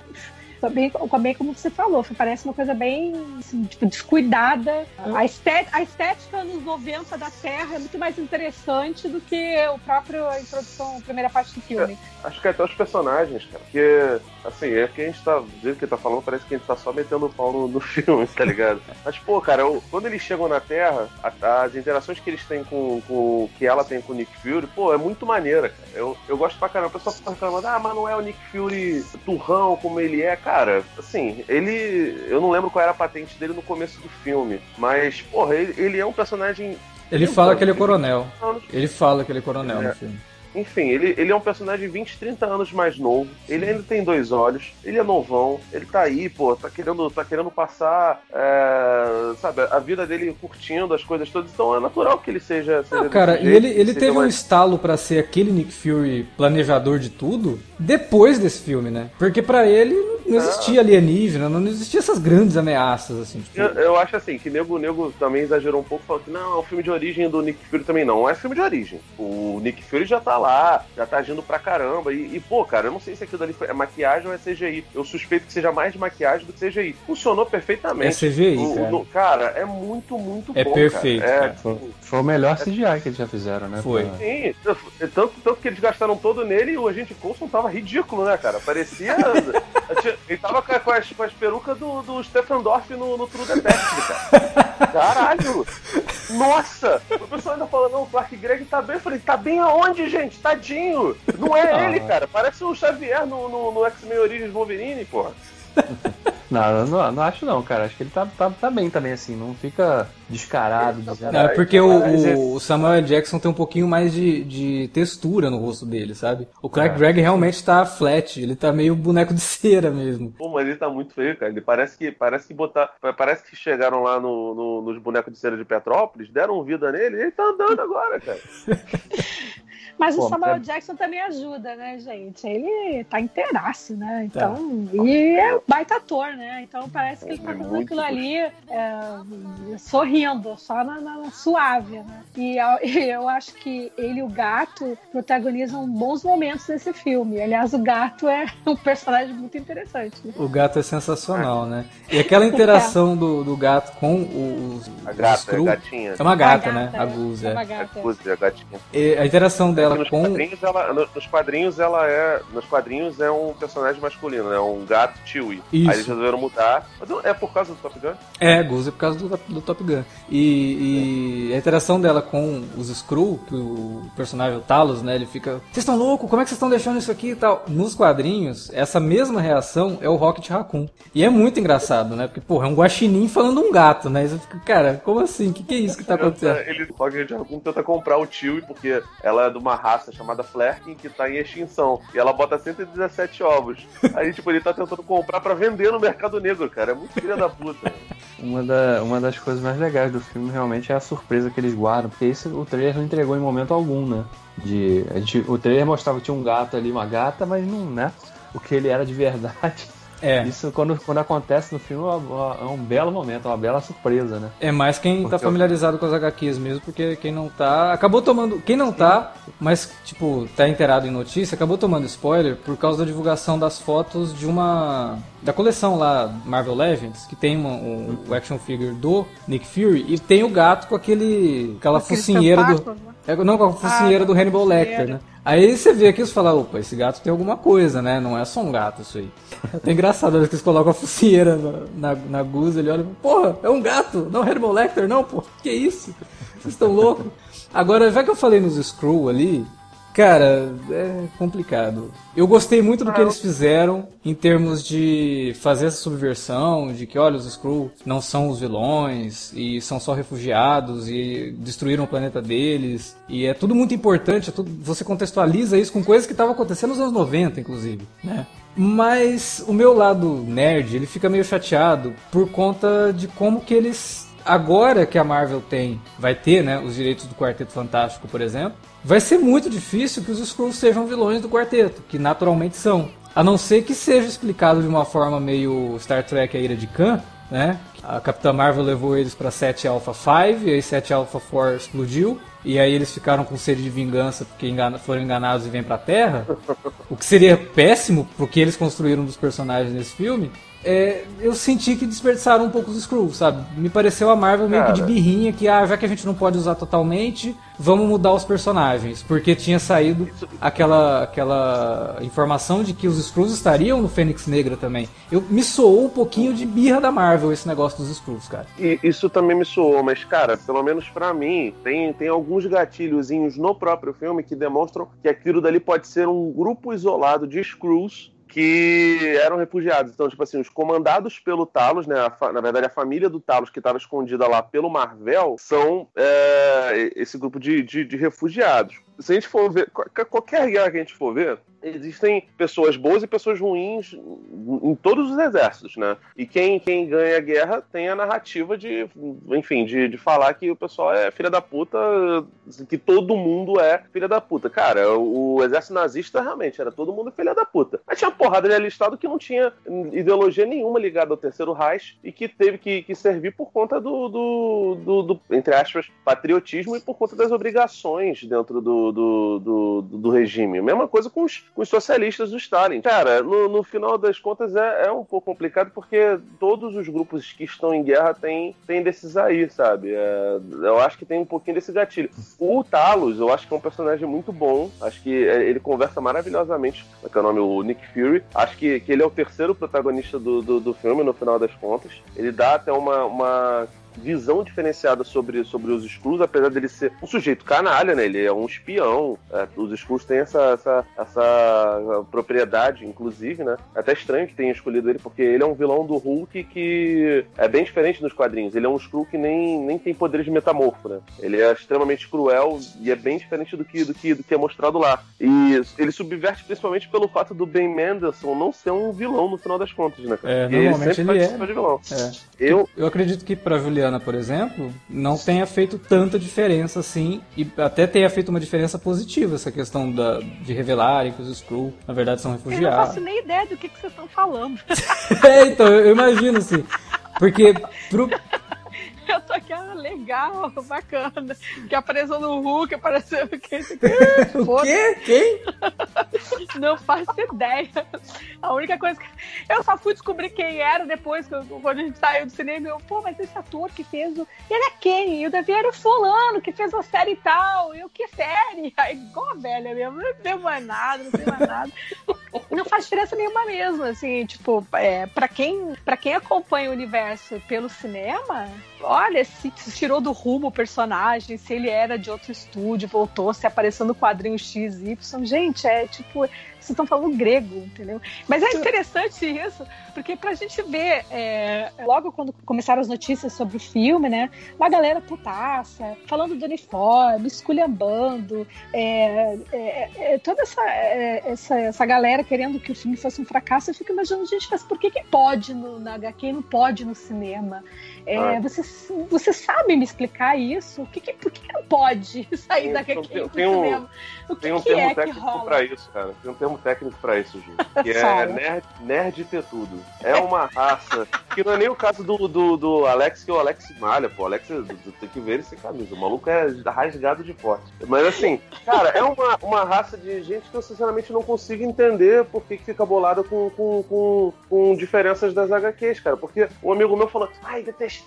bem, bem como você falou, parece uma coisa bem assim, tipo, descuidada. A estética, a estética nos 90 da Terra é muito mais interessante do que o próprio a introdução, a primeira parte do filme. Acho que até os personagens, cara. Porque, assim, é que a gente tá. Do jeito que tá falando, parece que a gente tá só metendo o pau no, no *laughs* filme, tá ligado? Mas, pô, cara, eu- quando eles chegam na Terra, a- as interações que eles têm com, com. que ela tem com o Nick Fury, pô, é muito maneira, cara. Eu, eu gosto pra caramba. O pessoal fica reclamando, ah, mas não é o Nick Fury turrão como ele é. Cara, assim, ele. Eu não lembro qual era a patente dele no começo do filme. Mas, porra, ele, ele é um personagem Ele fala que ele é coronel. Ele fala que ele é coronel É. no filme. Enfim, ele, ele é um personagem de 20, 30 anos mais novo. Ele ainda tem dois olhos. Ele é novão. Ele tá aí, pô, tá querendo, tá querendo passar, é, sabe, a vida dele curtindo as coisas todas. Então é natural que ele seja. seja Não, cara, e jeito, ele, ele teve um mais- estalo pra ser aquele Nick Fury planejador de tudo depois desse filme, né? Porque pra ele não existia alienígena, não existia essas grandes ameaças, assim. tipo, Eu, eu acho assim, que nego, nego também exagerou um pouco, falou que não, é um filme de origem do Nick Fury também não. Não é filme de origem. O Nick Fury já tá lá, já tá agindo pra caramba. E, e, pô, cara, eu não sei se aquilo ali foi- é maquiagem ou é CGI. Eu suspeito que seja mais de maquiagem do que CGI. Funcionou perfeitamente. É CGI, O- o- cara. no- cara, é muito, muito É bom. perfeito, cara. É, cara. Foi, foi o melhor CGI que eles já fizeram, né? Foi. Sim, tanto, tanto que eles gastaram todo nele e o agente Coulson tava ridículo, né, cara? Parecia. *laughs* ele tava com, as, com as perucas do, do Stefan Dorff no, no True Detective, cara. Caralho! Nossa! O pessoal ainda falando, não, o Clark Gregg tá bem. Eu falei, tá bem aonde, gente? Tadinho! Não é Ah, ele, cara. Parece o Xavier no, no, no X-Men Origins Wolverine, porra. *laughs* Não, não, não acho não, cara. Acho que ele tá, tá, tá bem também, assim. Não fica descarado, dizendo. É porque o, é- o Samuel. Jackson tem um pouquinho mais de, de textura no rosto dele, sabe? O Clark É. Gregg realmente tá flat, ele tá meio boneco de *laughs* cera mesmo. Pô, mas ele tá muito feio, cara. Ele parece que parece que botar, parece que chegaram lá no, no- nos bonecos de cera de Petrópolis, deram vida nele e ele tá andando agora, cara. *laughs* Mas Pô, o Samuel é- Jackson também ajuda, né, gente? Ele tá inteiraço, né? Tá. Então, e é um baita ator, né? Então parece que ele tá É fazendo aquilo ali é, sorrindo, só na, na- suave, né? E eu, *laughs* eu acho que ele e o gato protagonizam bons momentos nesse filme. Aliás, o gato é *laughs* um personagem muito interessante. né? O gato é sensacional, né? E aquela interação do, do gato com os, A os gata, a Skrull- gatinha. É uma gata, A né? A Guz, É uma é. gata. Inclusive, a gatinha. E a interação dela nos, com. quadrinhos, ela, no- nos quadrinhos ela é. Nos quadrinhos é um personagem masculino, né? Um gato Chewie. Isso. Aí eles resolveram mudar. Mas é por causa do Top Gun? É, Guz é por causa do, do Top Gun. E, e a interação dela com os Skrull, que o personagem o Talos, né? Ele fica. Vocês estão loucos? Como é que vocês estão deixando isso aqui e tal? Nos quadrinhos, essa mesma reação é o Rocket Raccoon. E é muito engraçado, né? Porque, porra, é um guaxinim falando um gato, né? E você fica, cara, como assim? O que, que é isso que tá acontecendo? Ele, o Rocket Raccoon tenta comprar o Chewie porque ela é de uma raça chamada Flerken que tá em extinção. E ela bota 117 ovos. Aí, tipo, ele tá tentando comprar pra vender no mercado negro, cara. É muito filha da puta. *laughs* Uma, da, uma das coisas mais legais do filme realmente é a surpresa que eles guardam, porque isso o trailer não entregou em momento algum, né? De, a gente, o trailer mostrava que tinha um gato ali, uma gata, mas não, né? O que ele era de verdade. É. Isso quando, quando acontece no filme é, um belo momento, é uma bela surpresa, né? É mais quem tá Porque eu- familiarizado com as HQs mesmo, porque quem não tá. Acabou tomando. Quem não tá, mas, tipo, tá inteirado em notícia, acabou tomando spoiler por causa da divulgação das fotos de uma. Da coleção lá, Marvel Legends, que tem uma, um, o action figure do Nick Fury e tem o gato com aquele. aquela focinheira do. né? É, não, com a focinheira Ah, do Hannibal. Lecter, né? Aí você vê aqui e fala, opa, esse gato tem alguma coisa, né? Não é só um gato isso aí. *laughs* É engraçado, às vezes que eles colocam a focinheira na, na, na guza, ele olha e fala, porra, é um gato, não Hannibal Lecter, não, pô, que isso? Vocês estão loucos? Agora, já que eu falei nos Screw ali, cara, é complicado. Eu gostei muito do que eles fizeram em termos de fazer essa subversão, de que, olha, os Skrull não são os vilões e são só refugiados e destruíram o planeta deles. E é tudo muito importante, é tudo- você contextualiza isso com coisas que estavam acontecendo nos anos 90, inclusive, né? Mas o meu lado nerd, ele fica meio chateado por conta de como que eles agora que a Marvel tem, vai ter, né, os direitos do Quarteto Fantástico, por exemplo, vai ser muito difícil que os Skrulls sejam vilões do quarteto, que naturalmente são. A não ser que seja explicado de uma forma meio Star Trek A Ira de Khan, né? A Capitã Marvel levou eles pra 7 Alpha 5, e aí 7 Alpha 4 explodiu, e aí eles ficaram com sede de vingança porque engana- foram enganados e vêm pra Terra. O que seria péssimo, porque eles construíram um dos personagens nesse filme. É, eu senti que desperdiçaram um pouco os Skrulls, sabe? Me pareceu a Marvel meio que de Cara. birrinha, que ah, já que a gente não pode usar totalmente, vamos mudar os personagens. Porque tinha saído aquela, aquela informação de que os Skrulls estariam no Fênix Negra também. Eu, me soou um pouquinho de birra da Marvel esse negócio dos Skrulls, cara. E isso também me soou, mas, cara, pelo menos pra mim, tem, tem alguns gatilhozinhos no próprio filme que demonstram que aquilo dali pode ser um grupo isolado de Screws que eram refugiados. Então, tipo assim, os comandados pelo Talos, né? na verdade, a família do Talos que estava escondida lá pelo Marvel são é, esse grupo de, de, de refugiados. Se a gente for ver, qual- qualquer guerra que a gente for ver, existem pessoas boas e pessoas ruins em todos os exércitos, né? E quem, quem ganha a guerra tem a narrativa de, enfim, de, de falar que o pessoal é filha da puta, que todo mundo é filha da puta. Cara, o exército nazista realmente era todo mundo filha da puta. Mas tinha porrada de alistado que não tinha ideologia nenhuma ligada ao terceiro Reich e que teve que, que servir por conta do, do, do- do, entre aspas, patriotismo e por conta das obrigações dentro do, do, do, do regime. Mesma coisa com os, os socialistas do Stalin. Cara, no, no final das contas é, é um pouco complicado porque todos os grupos que estão em guerra têm, têm desses aí, sabe? É, eu acho que tem um pouquinho desse gatilho. O Talos, eu acho que é um personagem muito bom. Acho que é, ele conversa maravilhosamente com é o nome, o Nick Fury. Acho que, que ele é o terceiro protagonista do, do, do filme, no final das contas. Ele dá até uma, uma visão diferenciada sobre, sobre os Skrulls, apesar dele ser um sujeito canalha, né? Ele é um espião. é, os Skrulls têm essa, essa, essa propriedade, inclusive, né? É até estranho que tenha escolhido ele, porque ele é um vilão do Hulk que é bem diferente nos quadrinhos. Ele é um Skrull que nem, nem tem poderes de metamorfo, né? Ele é extremamente cruel e é bem diferente do que, do que, do que é mostrado lá. E ele subverte principalmente pelo fato do Ben Mendelsohn não ser um vilão no final das contas, né? cara? É, normalmente ele faz é. de vilão. É. Eu, Eu acredito que pra Por exemplo, não tenha feito tanta diferença assim, e até tenha feito uma diferença positiva essa questão da, de revelarem que os Skrull, na verdade, são Eu não refugiados. faço nem ideia do que, que vocês estão falando. *laughs* é, então, eu eu imagino assim. Porque pro, *laughs* Eu tô aqui, ah, legal, bacana. Que apareceu no Hulk, apareceu que *laughs* o quê? Quem? *laughs* Não faço ideia. A única coisa que. Eu só fui descobrir quem era depois, que quando a gente saiu do cinema. Eu, pô, mas esse ator que fez o. Ele é quem? E o Davi era o fulano que fez a série e tal. E eu, que série? Aí, igual a velha mesmo, não deu mais nada, não sei mais nada. Não faz diferença nenhuma mesmo, assim, tipo, é, pra, quem, pra quem acompanha o universo pelo cinema, olha, se, tirou do rumo o personagem, se ele era de outro estúdio, voltou, se apareceu no quadrinho XY. Gente, é tipo, vocês estão falando grego, entendeu? Mas é interessante isso, porque pra gente ver, é, logo quando começaram as notícias sobre o filme, né, uma galera putaça, falando do uniforme, esculhambando, é, é, é, toda essa, é, essa, essa galera querendo que o filme fosse um fracasso, eu fico imaginando, gente, mas por que, que pode no, na HQ e não pode no cinema? É, Ah. você, você sabe me explicar isso? O que que- por que, não pode *laughs* sair Tem- da tem- um-? O que, Tem um que termo é técnico pra isso, cara. Tem um termo técnico pra isso, Ju. *laughs* Que é nerd, nerd ter tudo. É uma raça. Que não é nem o caso do, do, do Alex, que o Alex malha, pô. O Alex tem que ver ele sem camisa. O maluco é rasgado de forte. Mas assim, cara, é uma, uma raça de gente que eu sinceramente não consigo entender por que, que fica bolada com, com, com, com diferenças das HQs, cara. Porque um amigo meu falou, ai, detestei.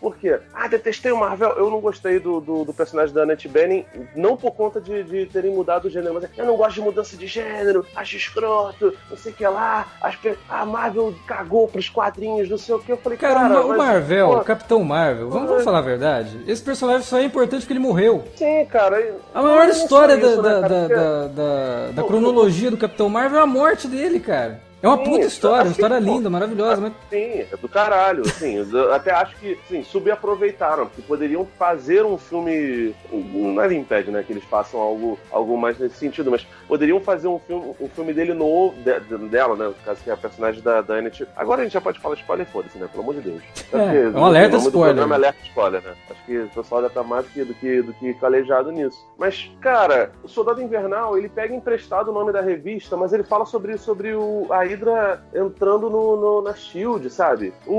Por quê? Ah, detestei o Marvel. Eu não gostei do, do, do personagem da Annette Bening, não por conta de, de terem mudado o gênero, mas eu não gosto de mudança de gênero, acho escroto, não sei o que lá. As a Marvel cagou pros quadrinhos, não sei o que. Eu falei, Cara, cara, o mas, Marvel, pô, o Capitão Marvel, vamos, vamos falar a verdade? Esse personagem só é importante porque ele morreu. Sim, cara. A maior é história da, isso, né, da, cara? da, Porque- da, da- da cronologia do Capitão Marvel é a morte dele, cara. É uma Sim, puta história, uma assim, história pô, linda, maravilhosa, mas Sim, é do caralho. Assim, eu até acho que sim, subaproveitaram, porque poderiam fazer um filme. Nada impede, né? Que eles façam algo, algo mais nesse sentido, mas poderiam fazer um filme, um filme dele novo, de- de- dela, né? No caso que é a personagem da, da Annette. Agora a gente já pode falar spoiler, foda-se, né? Pelo amor de Deus. Até porque é um alerta spoiler. programa é alerta spoiler, né? Acho que o pessoal já tá mais do que, do que, do que calejado nisso. Mas, cara, o Soldado Invernal, ele pega emprestado o nome da revista, mas ele fala sobre, sobre o, a Hydra entrando no, no- na Shield, sabe? O,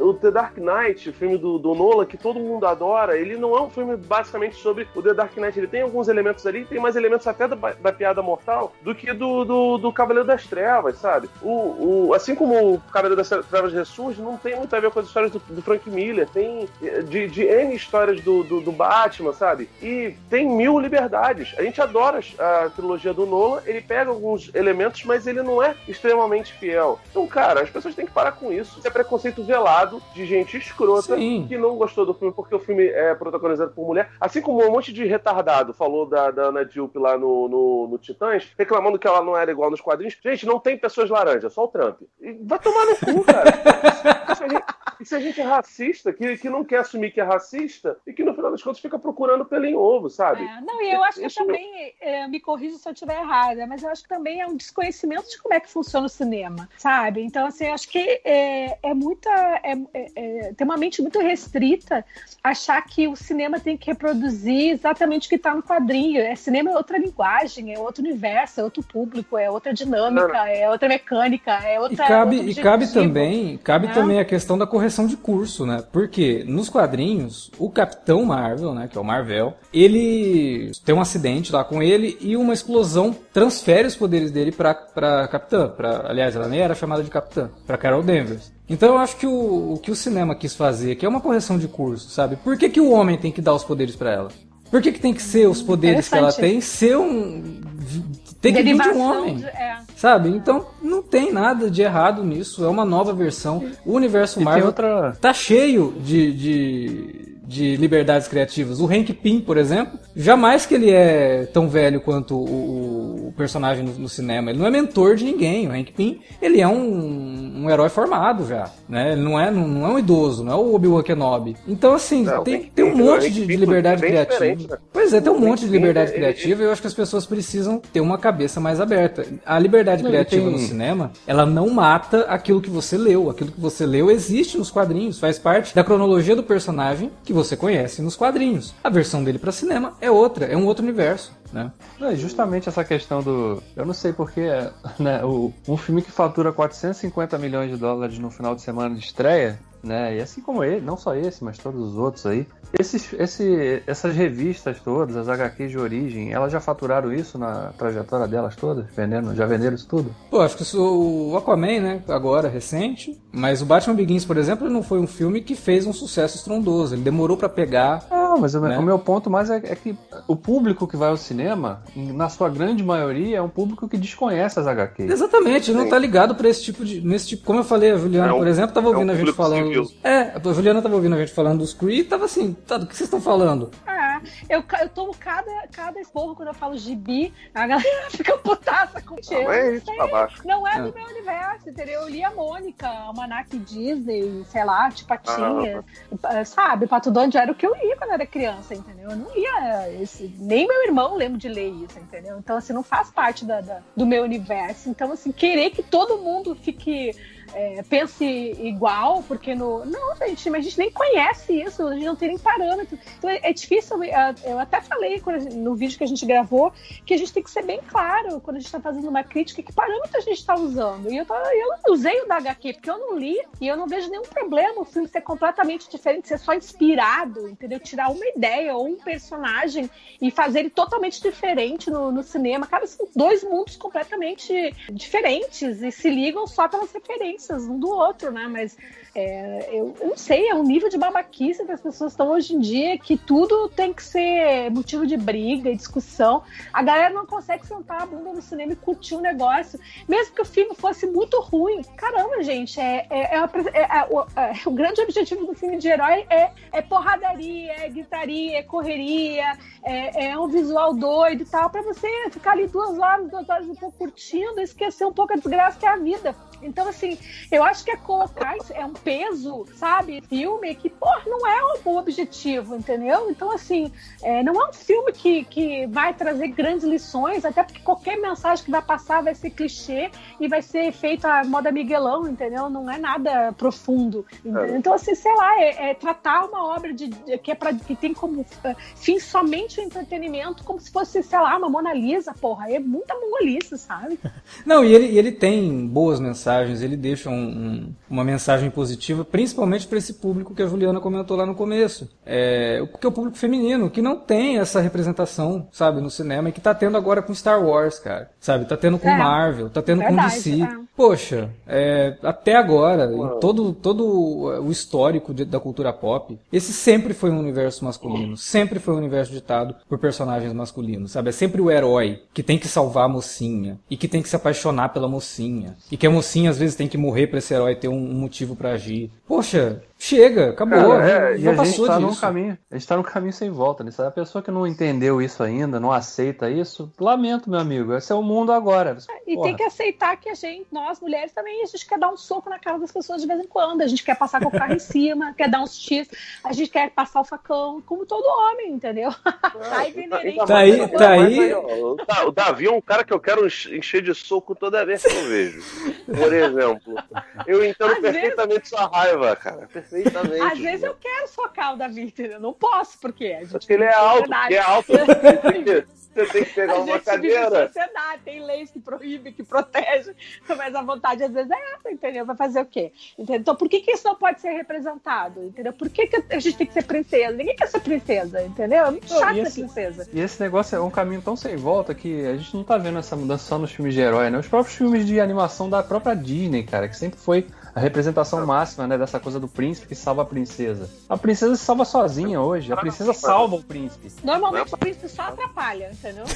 o, o The Dark Knight, o filme do, do Nolan, que todo mundo adora, ele não é um filme basicamente sobre o The Dark Knight. Ele tem alguns elementos ali, tem mais elementos até da, da piada mortal do que do, do, do Cavaleiro das Trevas, sabe? O, o, assim como o Cavaleiro das Trevas ressurge, não tem muito a ver com as histórias do, do Frank Miller. Tem eh, de, de N histórias do, do, do Batman, sabe? E tem mil liberdades. A gente adora a trilogia do Nolan, ele pega alguns elementos, mas ele não é extremamente extremamente fiel. Então, cara, as pessoas têm que parar com isso. Isso é preconceito velado de gente escrota Sim. que não gostou do filme porque o filme é protagonizado por mulher. Assim como um monte de retardado falou da, da Ana Dilp lá no, no, no Titãs, reclamando que ela não era igual nos quadrinhos. Gente, não tem pessoas laranjas, só o Trump. E vai tomar no cu, cara. *laughs* Isso é gente- Isso é gente racista, que, que não quer assumir que é racista e que no final das contas fica procurando pelo em ovo, sabe? É, não, e eu acho que Isso- também, é, me corrija se eu estiver errada, mas eu acho que também é um desconhecimento de como é que funciona o cinema, sabe? Então, assim, eu acho que é, é muita. é- é- é- tem uma mente muito restrita achar que o cinema tem que reproduzir exatamente o que está no quadrinho. É, cinema é outra linguagem, é outro universo, é outro público, é outra dinâmica, Não, não. é outra mecânica, é E outra. cabe, outro e cabe também, cabe né? também a questão da correção de curso, né? Porque nos quadrinhos, o Capitão Marvel, né, que é o Marvel, ele tem um acidente lá com ele e uma explosão transfere os poderes dele pra, pra Capitã, pra, aliás, ela nem era chamada de Capitã, pra Carol Danvers. Então eu acho que o, o que o cinema quis fazer aqui é uma correção de curso, sabe? Por que, que o homem tem que dar os poderes pra ela? Por que, que tem que ser os poderes que ela tem ser um tem que vir de um homem? de- é. Sabe? Então não tem nada de errado nisso. É uma nova versão. O universo Marvel outra. tá cheio de, de, de liberdades criativas. O Hank Pym, por exemplo, jamais que ele é tão velho quanto o, o personagem no, no cinema. Ele não é mentor de ninguém. O Hank Pym, ele é um, um herói formado já. Né? Ele não é, não, não é um idoso, não é o Obi-Wan Kenobi. Então, assim, Não, tem, Hank tem um Pym- monte de, de liberdade criativa. né? Pois é, tem um O monte de Hank Pym, liberdade criativa e eu acho que as pessoas precisam ter uma cabeça mais aberta. A liberdade Não, criativa tem- no cinema, ela não mata aquilo que você leu. Aquilo que você leu existe nos quadrinhos, faz parte da cronologia do personagem que você conhece nos quadrinhos. A versão dele pra cinema é outra, é um outro universo, né? Não, justamente essa questão do. Eu não sei porque, né? O, um filme que fatura 450 milhões de dólares no final de semana de estreia, né? E assim como ele, não só esse, mas todos os outros aí. Esses, esse, essas revistas todas, as HQs de origem, elas já faturaram isso na trajetória delas todas? Vendendo, já venderam isso tudo? Pô, acho que isso- o Aquaman, né, agora, recente, mas o Batman Begins, por exemplo, não foi um filme que fez um sucesso estrondoso. Ele demorou pra pegar. Não, mas o, Né? o meu ponto mais é, é que o público que vai ao cinema, na sua grande maioria, é um público que desconhece as HQs. Exatamente, ele não Sim. tá ligado pra esse tipo de. Nesse tipo, como eu falei, a Juliana, É um- por exemplo, tava é um ouvindo a gente falando. civil. É, a Juliana tava ouvindo a gente falando dos Kree e tava assim, tá, do que vocês estão falando? É, eu, eu tomo cada, cada esporro quando eu falo gibi, a galera *laughs* fica putaça com Ah, mas é isso, sei. Não é, É. do meu universo, entendeu? Eu li a Mônica, Almanac Disney, sei lá, tipo Ah, sabe? Pato Donald era o que eu lia quando era criança, entendeu? Eu não lia esse, nem meu irmão lembro de ler isso, entendeu? Então, assim, não faz parte da, da- do meu universo. Então, assim, querer que todo mundo fique é, pense igual, porque no. Não, gente, mas a gente nem conhece isso, a gente não tem nem parâmetro. Então é, é difícil. Eu até falei no vídeo que a gente gravou que a gente tem que ser bem claro quando a gente está fazendo uma crítica, que parâmetro a gente está usando. E eu, tô- eu usei o da HQ, porque eu não li e eu não vejo nenhum problema o filme ser completamente diferente, ser só inspirado, entendeu? Tirar uma ideia ou um personagem e fazer ele totalmente diferente no, no cinema. Cara, são dois mundos completamente diferentes e se ligam só pelas referências um do outro, né? Mas é, eu, eu não sei, é um nível de babaquice que as pessoas estão hoje em dia que tudo tem que ser motivo de briga e discussão. A galera não consegue sentar a bunda no cinema e curtir um negócio, mesmo que o filme fosse muito ruim. Caramba, gente, é, é, é é o, é, grande objetivo do filme de herói é, é porradaria, é gritaria, é correria, é, é um visual doido e tal, pra você ficar ali duas horas, duas horas um pouco curtindo e esquecer um pouco a desgraça que é a vida. Então, assim, eu acho que é colocar é um peso, sabe? Filme que, pô, não é o objetivo, entendeu? Então, assim, é, não é um filme que, que vai trazer grandes lições, até porque qualquer mensagem que vai passar vai ser clichê e vai ser feito à moda Miguelão, entendeu? Não é nada profundo. É. Então, assim, sei lá, é, é tratar uma obra de, de- que, é pra, que tem como eh, fim somente o entretenimento, como se fosse, sei lá, uma Mona Lisa, porra. É muita mongolice, sabe? *laughs* Não, e ele, e ele tem boas mensagens, ele deixa deixam um- uma mensagem positiva, principalmente para esse público que a Juliana comentou lá no começo. É, porque o público feminino, que não tem essa representação, sabe, no cinema, e que tá tendo agora com Star Wars, cara. Sabe, tá tendo com É, Marvel, tá tendo com verdade, DC. é. Poxa, é, até agora, em todo, todo o histórico de- da cultura pop, esse sempre foi um universo masculino, sempre foi um universo ditado por personagens masculinos, sabe? É sempre o herói que tem que salvar a mocinha e que tem que se apaixonar pela mocinha e que a mocinha às vezes tem que morrer pra esse herói ter um, um motivo pra agir. Poxa, chega, acabou, Cara, é, já e a gente passou tá num disso. caminho, a gente tá num caminho sem volta, né? A pessoa que não entendeu isso ainda, não aceita isso, lamento, meu amigo. Esse é o mundo agora. E Porra. tem que aceitar que a gente, nós mulheres também, a gente quer dar um soco na cara das pessoas de vez em quando. A gente quer passar com o carro em cima, *laughs* quer dar uns X, a gente quer passar o facão, como todo homem, entendeu? *laughs* Ai, venerinho. Tá aí- Ainda tá aí- o Da- O Davi é um cara que eu quero enche- encher de soco toda vez que eu vejo. Por exemplo, eu entendo Às perfeitamente sua raiva, cara. Perfeitamente. Às vezes eu quero socar o Davi, entendeu? Não posso, porque a gente Porque ele é alto, porque é alto. *laughs* Você tem que, pegar A uma gente vive em cadeira. sociedade, tem leis que proíbem, que protegem, *laughs* mas a vontade às vezes é essa, entendeu? Vai fazer o quê? Entendeu? Então por que, que isso não pode ser representado? Entendeu? Por que, que a gente tem que ser princesa? Ninguém quer ser princesa, entendeu? É muito chato ser princesa. E esse negócio é um caminho tão sem volta que a gente não tá vendo essa mudança só nos filmes de herói, né? Os próprios filmes de animação da própria Disney, cara, que sempre foi a representação máxima, né, dessa coisa do príncipe que salva a princesa. A princesa se salva sozinha hoje, a princesa salva o príncipe. Normalmente o príncipe só atrapalha, entendeu? *laughs*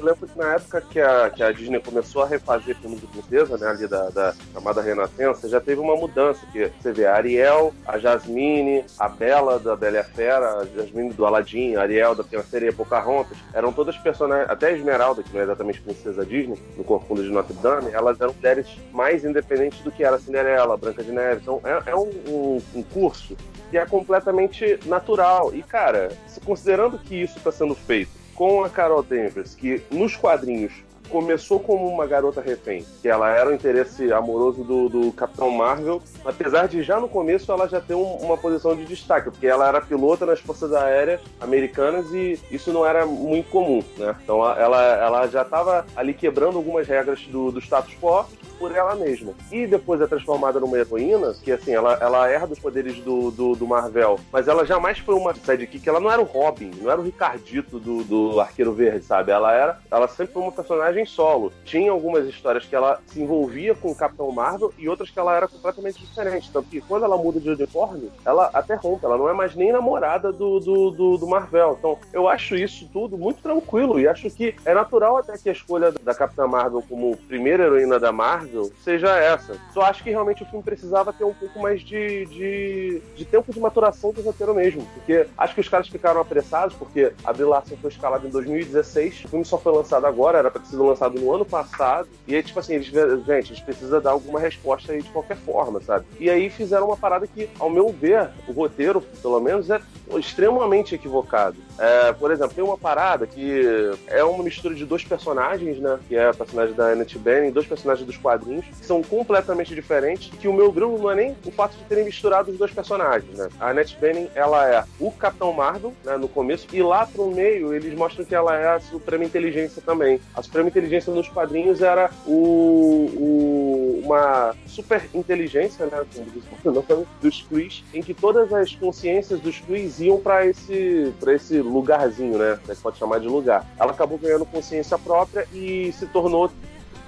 Lembro que na época que a, que a Disney começou a refazer filmes de princesa, né, ali da, da chamada Renascença, já teve uma mudança, que você vê a Ariel, a Jasmine, a Bela da Bela e a Fera, a Jasmine do Aladdin, a Ariel da Sereia Pocahontas, eram todas personagens, até a Esmeralda, que não é exatamente princesa Disney, no Corcunda de Notre Dame, elas eram mulheres mais independentes do que era a Cinderela, a Branca de Neve, então é, é um, um- um curso que é completamente natural, e cara, considerando que isso está sendo feito com a Carol Danvers, que nos quadrinhos começou como uma garota refém, que ela era o interesse amoroso do, do Capitão Marvel, apesar de já no começo ela já ter um- uma posição de destaque, porque ela era pilota nas forças aéreas americanas e isso não era muito comum, né? Então ela, ela já estava ali quebrando algumas regras do, do status quo por ela mesma. E depois é transformada numa heroína, que assim, ela, ela herda os poderes do, do, do Marvel, mas ela jamais foi uma sidekick, ela não era o Robin, não era o Ricardito do, do Arqueiro Verde, sabe? Ela era, ela sempre foi uma personagem solo. Tinha algumas histórias que ela se envolvia com o Capitão Marvel e outras que ela era completamente diferente. Tanto que quando ela muda de uniforme, ela até rompe, ela não é mais nem namorada do, do, do, do Marvel. Então, eu acho isso tudo muito tranquilo e acho que é natural até que a escolha da Capitã Marvel como primeira heroína da Marvel seja essa. Só acho que realmente o filme precisava ter um pouco mais de, de, de tempo de maturação do roteiro mesmo. Porque acho que os caras ficaram apressados, porque a Brie Larson foi escalada em 2016, o filme só foi lançado agora, era pra sido lançado no ano passado. E aí, tipo assim, eles, gente, a gente precisa dar alguma resposta aí de qualquer forma, sabe? E aí fizeram uma parada que, ao meu ver, o roteiro, pelo menos, é extremamente equivocado. É, por exemplo, tem uma parada que é uma mistura de dois personagens, né? Que é a personagem da Annette Bening, dois personagens dos quadrinhos, que são completamente diferentes, que o meu grilo não é nem o fato de terem misturado os dois personagens, né? A Annette Bening, ela é o Capitão Marvel, né, no começo, e lá pro meio eles mostram que ela é a Suprema Inteligência também. A Suprema Inteligência nos quadrinhos era o, o- uma super inteligência, né, *laughs* dos Krees, em que todas as consciências dos Krees iam para esse, pra esse lugarzinho, né, pode chamar de lugar. Ela acabou ganhando consciência própria e se tornou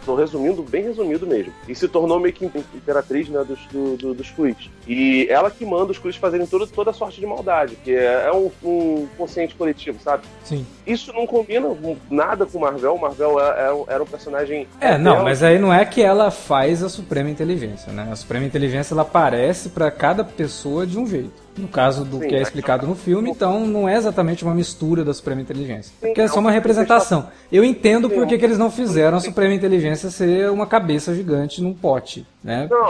Tô resumindo, bem resumido mesmo. E se tornou meio que imperatriz né, dos, do, do- dos Krees. E ela que manda os Krees fazerem toda, toda sorte de maldade, que é, é um, um consciente coletivo, sabe? Sim. Isso não combina com- nada com o Marvel. Marvel é- é era um personagem. É, não, mas aí não é que ela faz a Suprema Inteligência, né? A Suprema Inteligência ela aparece pra cada pessoa de um jeito. No caso do Sim, que é explicado no filme, então não é exatamente uma mistura da Suprema Inteligência. Porque é é só uma representação. Eu entendo por que que eles não fizeram a Suprema Inteligência ser uma cabeça gigante num pote, né? Não,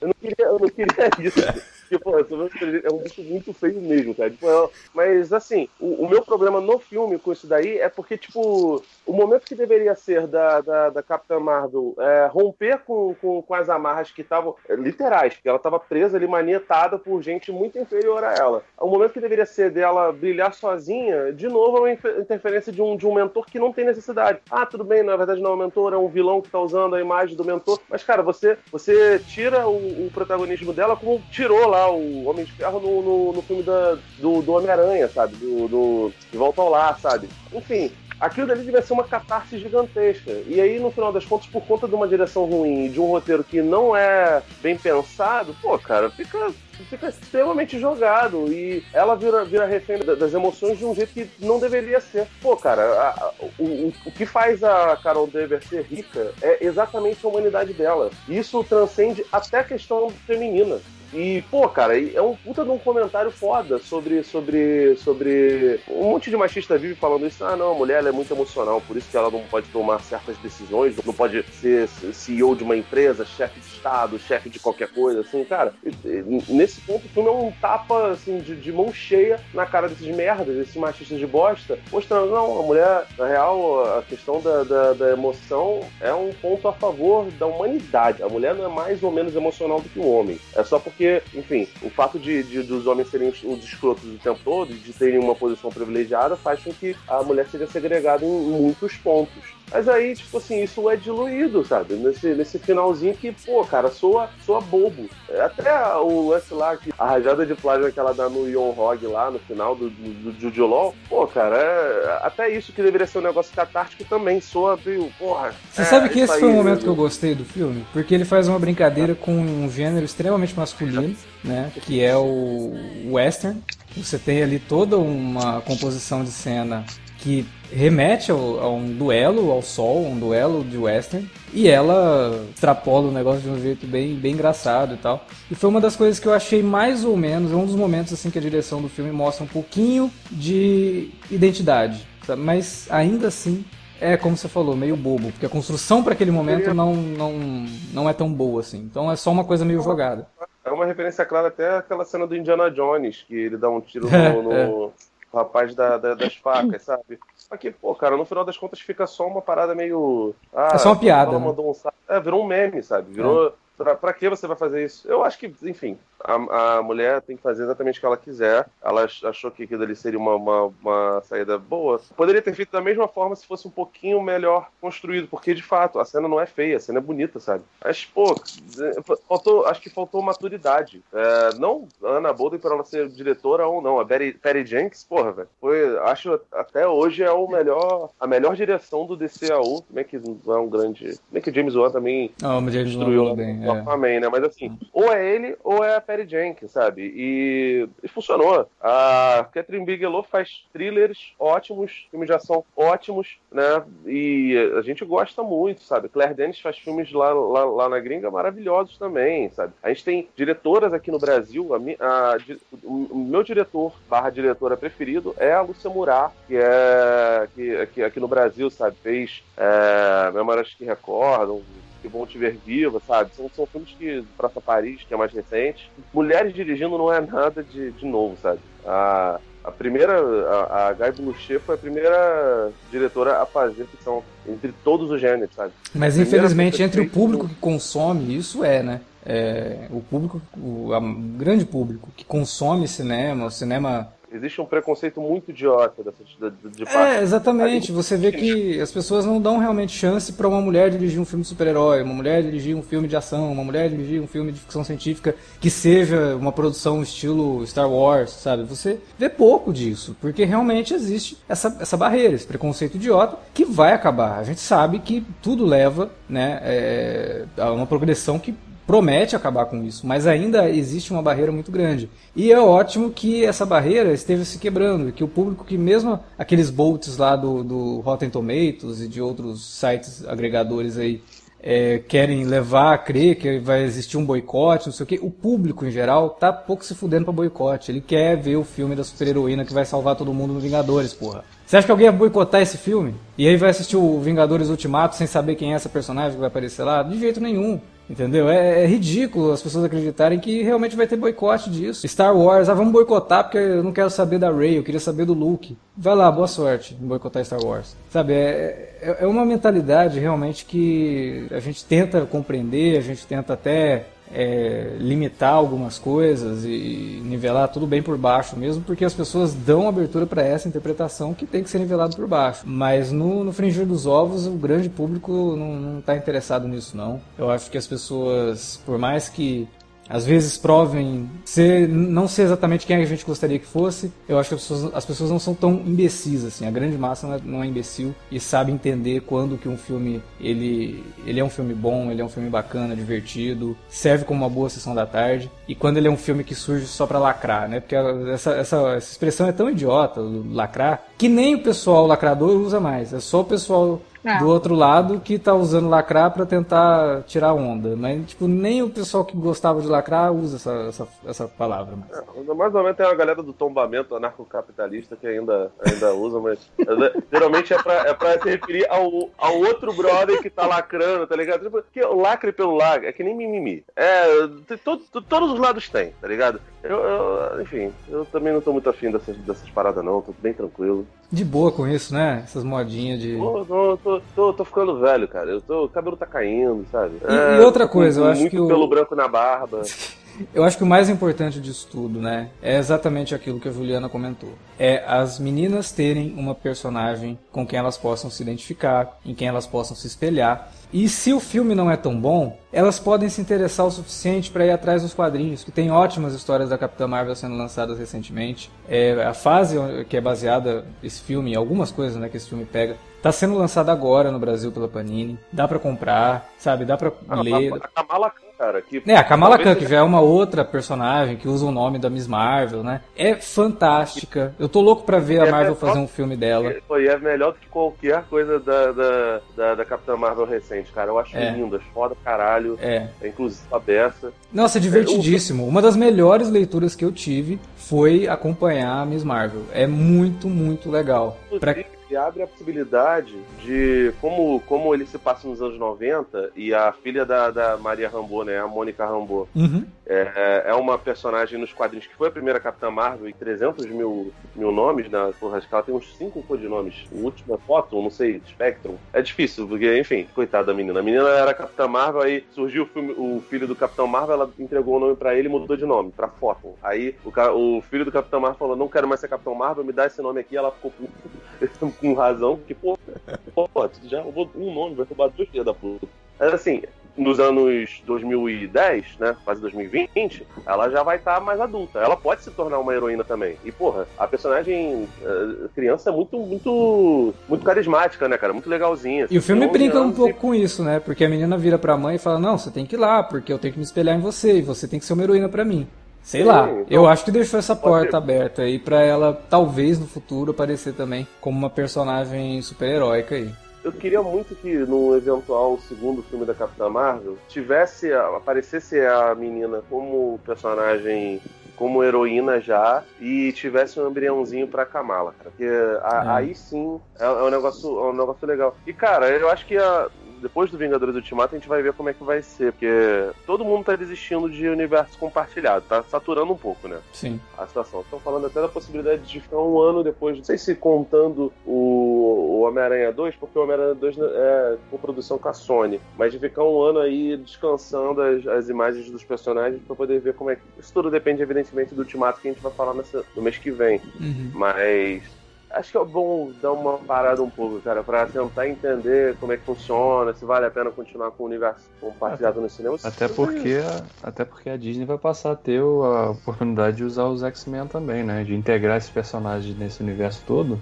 eu não queria, eu não queria isso. Mulher é um bicho muito feio mesmo, cara. Tipo, é- mas, assim, o, o meu problema no filme com isso daí é porque, tipo, o momento que deveria ser da, da, da Capitã Marvel é, romper com, com, com as amarras que estavam é, literais, que ela estava presa ali, manietada por gente muito inferior a ela. O momento que deveria ser dela brilhar sozinha, de novo, é uma interferência de um, de um mentor que não tem necessidade. Ah, tudo bem, na verdade não é um mentor, é um vilão que tá usando a imagem do mentor. Mas, cara, você, você tira o, o protagonismo dela como tirou lá o Homem de Ferro no, no, no filme da, do, do Homem-Aranha, sabe? Do, do De Volta ao Lar, sabe? Enfim, aquilo dali devia ser uma catarse gigantesca. E aí, no final das contas, por conta de uma direção ruim e de um roteiro que não é bem pensado, pô, cara, fica, fica extremamente jogado. E ela vira, vira refém da- das emoções de um jeito que não deveria ser. Pô, cara, a- a- o, o, que faz a Carol Dever ser rica é exatamente a humanidade dela. Isso transcende até a questão feminina. E, pô, cara, é um puta de um comentário foda sobre, sobre, sobre. Um monte de machista vive falando isso. Ah, não, a mulher é muito emocional, por isso que ela não pode tomar certas decisões, não pode ser CEO de uma empresa, chefe de Estado, chefe de qualquer coisa, assim, cara. Nesse ponto, o filme é um tapa, assim, de, de mão cheia na cara desses merdas, desses machistas de bosta, mostrando, não, a mulher, na real, a questão da, da, da emoção é um ponto a favor da humanidade. A mulher não é mais ou menos emocional do que o homem. É só porque, enfim, o fato de, de- dos homens serem os, os escrotos o tempo todo, de terem uma posição privilegiada, faz com que a mulher seja segregada em muitos pontos. Mas aí, tipo assim, isso é diluído, sabe? Nesse, nesse finalzinho que, pô, cara, soa, soa bobo. Até o lance lá, que, a rajada de plágio que ela dá no Ion Hog lá, no final do, do, do Law, pô, cara, é- até isso que deveria ser um negócio catártico também soa meio, porra. Você é, sabe que esse foi um aí, momento né? que eu gostei do filme? Porque ele faz uma brincadeira com um gênero extremamente masculino, né? Que é o western. Você tem ali toda uma composição de cena que remete ao- a um duelo ao sol, um duelo de western, e ela extrapola o negócio de um jeito bem, bem engraçado e tal. E foi uma das coisas que eu achei mais ou menos, é um dos momentos assim que a direção do filme mostra um pouquinho de identidade, sabe? mas ainda assim é como você falou, meio bobo, porque a construção para aquele momento não, não, não é tão boa assim. Então é só uma coisa meio jogada. É uma referência clara até àquela cena do Indiana Jones, que ele dá um tiro *laughs* É, no, no rapaz da- da- das *clears throat* facas, sabe? Só que, pô, cara, no final das contas fica só uma parada meio. Ah, É só uma piada, ela né? mandou um É, virou um meme, sabe? Virou. Pra, pra que você vai fazer isso? Eu acho que, enfim, a, a mulher tem que fazer exatamente o que ela quiser. Ela ach- achou que aquilo ali seria uma, uma, uma saída boa. Poderia ter feito da mesma forma se fosse um pouquinho melhor construído, porque de fato a cena não é feia, a cena é bonita, sabe? Mas, pô, faltou, acho que faltou maturidade. É, não a Ana Bolden por ela ser diretora ou não. A Betty, Patty Jenkins, porra, velho. Foi, acho até hoje é o melhor, a melhor direção do DCAU. Como é que não é um grande. Como é que o James Wan também Ah, mas eles destruiu não lá bem. É. Né? Mas assim, ou é ele ou é a Perry Jenkins, sabe? E, e funcionou. A Catherine Bigelow faz thrillers ótimos, filmes de ação ótimos, né? E a gente gosta muito, sabe? Claire Denis faz filmes lá, lá, lá na gringa maravilhosos também, sabe? A gente tem diretoras aqui no Brasil, a, a o meu diretor barra diretora preferido é a Lúcia Murat, que é que, que aqui no Brasil, sabe? Fez é, Memórias que Recordam, que vão te ver viva, sabe? São, são filmes que. Praça Paris, que é mais recente. Mulheres dirigindo não é nada de, de novo, sabe? A, a primeira. A, a Guy Boucher foi a primeira diretora a fazer ficção entre todos os gêneros, sabe? Mas infelizmente entre o público que consome, isso é, né? É, o público, o a- o grande público que consome cinema, o cinema Existe um preconceito muito idiota dessa, de, de É, parte. exatamente. Você vê que as pessoas não dão realmente chance para uma mulher dirigir um filme de super-herói, uma mulher dirigir um filme de ação, uma mulher dirigir um filme de ficção científica que seja uma produção estilo Star Wars, sabe? Você vê pouco disso, porque realmente existe essa, essa barreira, esse preconceito idiota que vai acabar. A gente sabe que tudo leva né, é, a uma progressão que promete acabar com isso, mas ainda existe uma barreira muito grande. E é ótimo que essa barreira esteja se quebrando, que o público que mesmo aqueles bolts lá do, do Rotten Tomatoes e de outros sites agregadores aí é, querem levar a crer que vai existir um boicote, não sei o que, o público em geral tá pouco se fudendo pra boicote. Ele quer ver o filme da super-heroína que vai salvar todo mundo no Vingadores, porra. Você acha que alguém vai boicotar esse filme? E aí vai assistir o Vingadores Ultimato sem saber quem é essa personagem que vai aparecer lá? De jeito nenhum. Entendeu? É, é ridículo as pessoas acreditarem que realmente vai ter boicote disso. Star Wars, ah, vamos boicotar porque eu não quero saber da Rey, eu queria saber do Luke. Vai lá, boa sorte em boicotar Star Wars. Sabe, é, é, é uma mentalidade realmente que a gente tenta compreender, a gente tenta até é, limitar algumas coisas e nivelar tudo bem por baixo mesmo, porque as pessoas dão abertura para essa interpretação que tem que ser nivelado por baixo. Mas no, no fringir dos ovos, o grande público não está interessado nisso, não. Eu acho que as pessoas, por mais que às vezes provem ser, não ser exatamente quem a gente gostaria que fosse. Eu acho que as pessoas, as pessoas não são tão imbecis assim. A grande massa não é, não é imbecil e sabe entender quando que um filme ele, ele é um filme bom, ele é um filme bacana, divertido, serve como uma boa sessão da tarde e quando ele é um filme que surge só para lacrar, né? Porque essa, essa, essa expressão é tão idiota, lacrar, que nem o pessoal lacrador usa mais. É só o pessoal. Do outro lado que tá usando lacrar pra tentar tirar onda. Mas, tipo, nem o pessoal que gostava de lacrar usa essa, essa, essa palavra. mais. É, Mais ou menos tem uma galera do tombamento anarcocapitalista que ainda, ainda usa, mas é, *laughs* geralmente é pra, é pra se referir ao, ao outro brother que tá lacrando, tá ligado? Tipo, que o lacre pelo lacre é que nem mimimi. É, tem todo- todos os lados tem, tá ligado? Eu, eu- enfim, eu também não tô muito afim dessas, dessas paradas não, tô bem tranquilo. De boa com isso, né? Essas modinhas de. Tô, tô, tô, tô, tô ficando velho, cara. Eu tô, o cabelo tá caindo, sabe? E- e outra coisa, eu acho muito que o- pelo branco na barba. *laughs* Eu acho que o mais importante disso tudo, né, é exatamente aquilo que a Juliana comentou. É as meninas terem uma personagem com quem elas possam se identificar, em quem elas possam se espelhar. E se o filme não é tão bom, elas podem se interessar o suficiente para ir atrás dos quadrinhos, que tem ótimas histórias da Capitã Marvel sendo lançadas recentemente. É, a fase que é baseada esse filme, algumas coisas né, que esse filme pega, tá sendo lançada agora no Brasil pela Panini. Dá para comprar, sabe? Dá para Ah, ler. a, a Kamala Khan, cara. Que É, a Kamala Khan, que já é uma outra personagem que usa o nome da Miss Marvel, né? É fantástica. Eu tô louco pra ver a É, Marvel é, fazer um filme dela. Pô, e é melhor do que qualquer coisa da, da, da, da Capitã Marvel recente, cara. Eu acho É. lindas, foda pra caralho. É. É inclusive a beça. Nossa, é divertidíssimo. Uma das melhores leituras que eu tive foi acompanhar a Miss Marvel. É muito, muito legal. Pra... Ele abre a possibilidade de como, como ele se passa nos anos 90 e a filha da, da Maria Rambeau, né, a Mônica Rambeau, Uhum. É, é uma personagem nos quadrinhos que foi a primeira Capitã Marvel e 300 mil, mil nomes, né? Porra, acho que ela tem uns 5 codinomes. O último é Photon, não sei, Spectrum. É difícil, porque, enfim, coitada da menina. A menina era Capitã Marvel, aí surgiu o, filme- o filho do Capitão Marvel, ela entregou o nome pra ele e mudou de nome, pra Photon. Aí o, o filho do Capitão Marvel falou: Não quero mais ser Capitão Marvel, me dá esse nome aqui. Ela ficou com, *laughs* razão, porque, pô, pô, já roubou um nome, vai roubar dois filhos da puta. Mas assim, nos anos 2010, né, quase 2020, ela já vai estar mais adulta. Ela pode se tornar uma heroína também. E, porra, a personagem eh, criança é muito, muito, muito carismática, né, cara? Muito legalzinha. E o filme 11 brinca um pouco com isso, né? Porque a menina vira pra mãe e fala: Não, você tem que ir lá, porque eu tenho que me espelhar em você, e você tem que ser uma heroína pra mim. Sei Sim, lá, então- eu acho que deixou essa porta ser. aberta aí pra ela, talvez no futuro, aparecer também como uma personagem super-heróica aí. Eu queria muito que no eventual segundo filme da Capitã Marvel tivesse aparecesse a menina como personagem como heroína já e tivesse um embriãozinho pra Kamala, cara. Porque a- É. aí sim é, é um negócio é um negócio legal. E cara, eu acho que a- depois do Vingadores Ultimato a gente vai ver como é que vai ser, porque todo mundo tá desistindo de universo compartilhado, tá saturando um pouco, né? Sim. a situação. Estão falando até da possibilidade de ficar um ano depois, não sei se contando o, o Homem-Aranha 2, porque o Homem-Aranha 2 é coprodução com a Sony, mas de ficar um ano aí descansando as, as imagens dos personagens para poder ver como é que. Isso tudo depende, evidentemente, do ultimato que a gente vai falar nessa- no mês que vem. Uhum. Mas. Acho que é bom dar uma parada um pouco, cara, pra tentar entender como é que funciona, se vale a pena continuar com o universo compartilhado no cinema. Até porque, até porque a Disney vai passar a ter a oportunidade de usar os X-Men também, né? De integrar esses personagens nesse universo todo.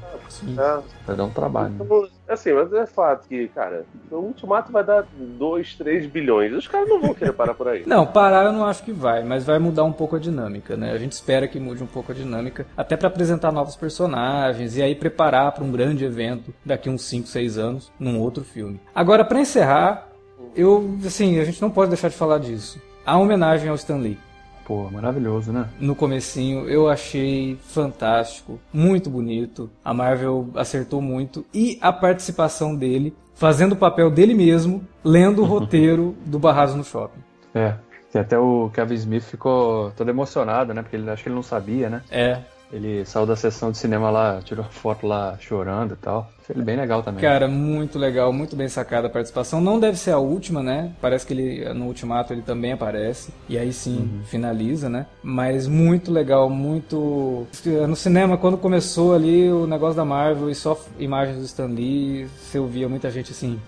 É, Vai dar um trabalho. né? Então, assim, mas é fato que, cara, o Ultimato vai dar 2, 3 bilhões. Os caras não vão querer parar por aí. *laughs* Não, parar eu não acho que vai, mas vai mudar um pouco a dinâmica, né? A gente espera que mude um pouco a dinâmica, até pra apresentar novos personagens e aí preparar pra um grande evento daqui uns 5, 6 anos num outro filme. Agora, pra encerrar, eu, assim, a gente não pode deixar de falar disso. A homenagem ao Stan Lee. Pô, maravilhoso, né? no comecinho, eu achei fantástico, muito bonito. A Marvel acertou muito e a participação dele, fazendo o papel dele mesmo, lendo o *laughs* roteiro do Barraso no Shopping. É. E até o Kevin Smith ficou todo emocionado, né? Porque ele acho que ele não sabia, né? É, Ele saiu da sessão de cinema lá, tirou foto lá chorando e tal. Ele bem legal também. cara, muito legal, muito bem sacada a participação. Não deve ser a última, né? Parece que ele no Ultimato ele também aparece e aí sim finaliza, né? Mas muito legal, muito no cinema quando começou ali o negócio da Marvel e só imagens do Stan Lee, você ouvia muita gente assim,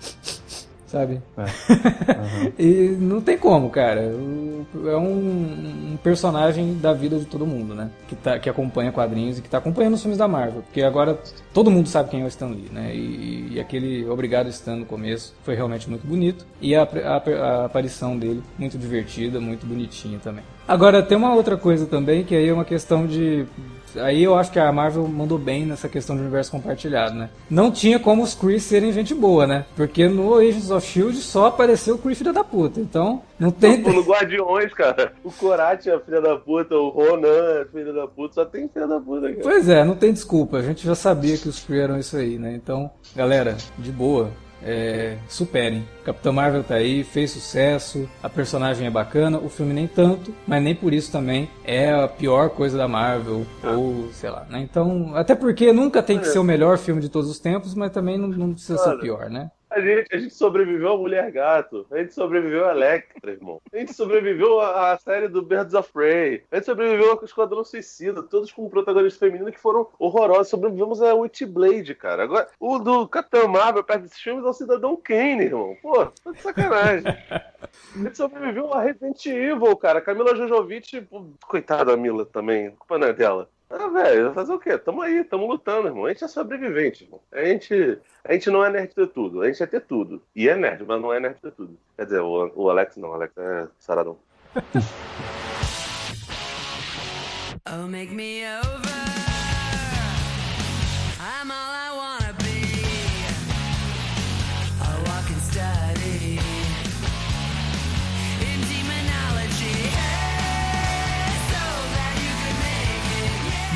sabe? *laughs* e não tem como, cara. É um, um personagem da vida de todo mundo, né? Que, tá, que acompanha quadrinhos e que tá acompanhando os filmes da Marvel. Porque agora todo mundo sabe quem é o Stan Lee, né? E, e aquele Obrigado Stan no começo foi realmente muito bonito. E a, a- a aparição dele, muito divertida, muito bonitinha também. Agora, tem uma outra coisa também, que aí é uma questão de. Aí eu acho que a Marvel mandou bem nessa questão de universo compartilhado, né? Não tinha como os Kree serem gente boa, né? Porque no Agents of Shield só apareceu o Kree filho da puta. Então, não tem. No Guardiões, cara. O Korate é filha da puta, o Ronan é filha da puta, só tem filha da puta, cara. Pois é, não tem desculpa. A gente já sabia que os Kree eram isso aí, né? Então, galera, de boa. É, superem. Capitão Marvel tá aí, fez sucesso, a personagem é bacana, o filme nem tanto, mas nem por isso também é a pior coisa da Marvel, ou sei lá, né? Então, até porque nunca tem que ser o melhor filme de todos os tempos, mas também não, não precisa ser o Olha. pior, né? A gente, a gente sobreviveu a Mulher Gato, a gente sobreviveu a Electra, irmão. A gente sobreviveu a, a série do Birds of Prey, a gente sobreviveu ao Esquadrão Suicida, todos com protagonistas femininos que foram horrorosos. Sobrevivemos a Witchblade, cara. Agora, o do Capitão Marvel perto desses filmes é o Cidadão Kane, irmão. Pô, tá de sacanagem. A gente sobreviveu a Resident Evil, cara. Camila Jojovic, coitada da Mila também, a culpa não é dela. Ah, velho, fazer o quê? Tamo aí, tamo lutando, irmão. A gente é sobrevivente, irmão. A gente, a gente não é nerd de tudo. A gente é ter tudo. E é nerd, mas não é nerd de tudo. Quer dizer, o, o Alex não, o Alex é saradão. *laughs* Oh, make me over.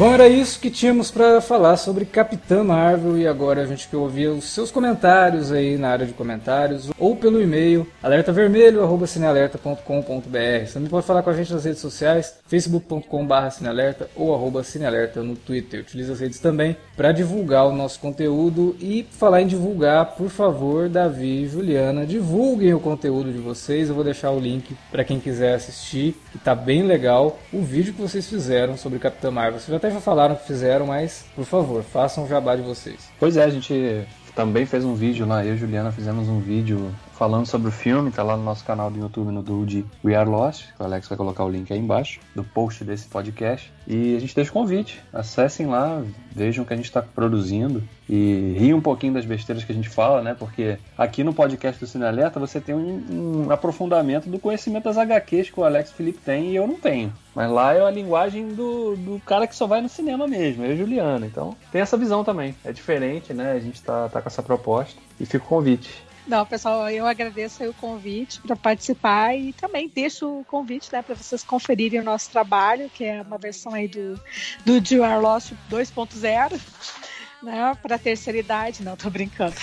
Bom, era isso que tínhamos para falar sobre Capitã Marvel e agora a gente quer ouvir os seus comentários aí na área de comentários ou pelo e-mail alertavermelho@cinealerta.com.br. Você também pode falar com a gente nas redes sociais, facebook.com/cinealerta ou arroba cinealerta no Twitter. Utilize as redes também para divulgar o nosso conteúdo e falar em divulgar, por favor, Davi e Juliana, divulguem o conteúdo de vocês. Eu vou deixar o link para quem quiser assistir, que tá bem legal o vídeo que vocês fizeram sobre Capitã Marvel. Vocês até já falaram que fizeram, mas por favor, façam o jabá de vocês. Pois é, a gente também fez um vídeo lá, eu e Juliana fizemos um vídeo falando sobre o filme, tá lá no nosso canal do YouTube, no Dude We Are Lost, o Alex vai colocar o link aí embaixo, do post desse podcast. E a gente deixa o convite, acessem lá, vejam o que a gente está produzindo e riam um pouquinho das besteiras que a gente fala, né? Porque aqui no podcast do Cine Alerta você tem um, um aprofundamento do conhecimento das HQs que o Alex Felipe tem e eu não tenho. Mas lá é a linguagem do, do cara que só vai no cinema mesmo, eu e Juliana. Então tem essa visão também. É diferente, né? A gente tá, tá com essa proposta e fica o convite. Não, pessoal, eu agradeço o convite para participar e também deixo o convite né, para vocês conferirem o nosso trabalho, que é uma versão aí do, do You Lost 2.0. Né, para terceira idade, não, tô brincando.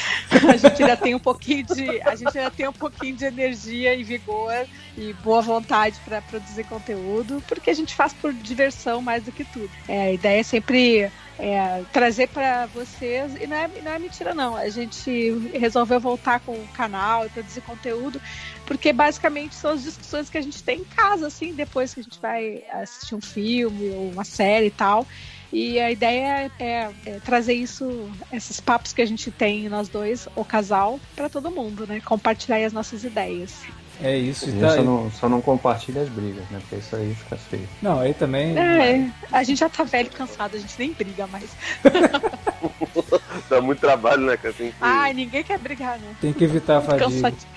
A gente ainda tem um pouquinho de, a gente ainda tem um pouquinho de energia e vigor e boa vontade para produzir conteúdo, porque a gente faz por diversão mais do que tudo. É, a ideia é sempre é, trazer para vocês, e não é, não é mentira não, a gente resolveu voltar com o canal e produzir conteúdo, porque basicamente são as discussões que a gente tem em casa, assim, depois que a gente vai assistir um filme ou uma série e tal. E a ideia é, é- é trazer isso, esses papos que a gente tem, nós dois, o casal, para todo mundo, né? Compartilhar aí as nossas ideias. É isso, A gente tá só, não, só não compartilha as brigas, né? Porque isso aí fica feio. Não, aí também. É, a gente já tá velho e cansado, a gente nem briga mais. *laughs* Dá muito trabalho, né, cara? Que... Ai, ninguém quer brigar, né? Tem que evitar a fadiga. Cansativo.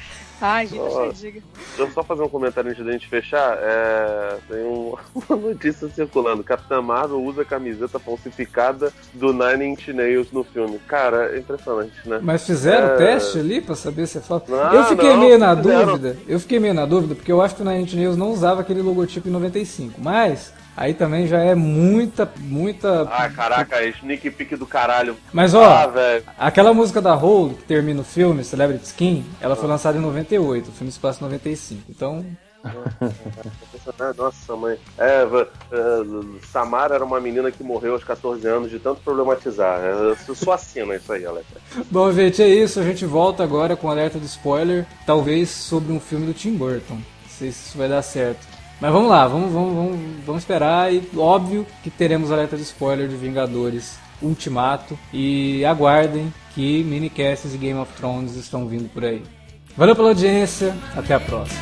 Ai, gente, não diga. Deixa eu só fazer um comentário antes da gente fechar. É, tem um- *laughs* uma notícia circulando. Capitã Marvel usa camiseta falsificada do Nine Inch Nails no filme. Cara, é impressionante, né? Mas fizeram É. o teste ali pra saber se é falso? Eu fiquei não, meio na fizeram. dúvida. Eu fiquei meio na dúvida porque eu acho que o Nine Inch Nails não usava aquele logotipo em 95. Mas aí também já é muita, muita. Ai, caraca, é sneak peek do caralho. Mas ó, Ah, velho. aquela música da Hole que termina o filme, Celebrity Skin, ela foi lançada em 98, o filme se passa em 95. Então, Ah, *laughs* Nossa, mãe. É, é, Samara era uma menina que morreu aos 14 anos de tanto problematizar. É, Eu só assino isso aí, Alex. *laughs* bom, gente, é isso. A gente volta agora com alerta de spoiler, talvez sobre um filme do Tim Burton. Não sei se isso vai dar certo. Mas vamos lá, vamos, vamos, vamos, vamos esperar e óbvio que teremos alerta de spoiler de Vingadores Ultimato e aguardem que minicasts e Game of Thrones estão vindo por aí. Valeu pela audiência, até a próxima.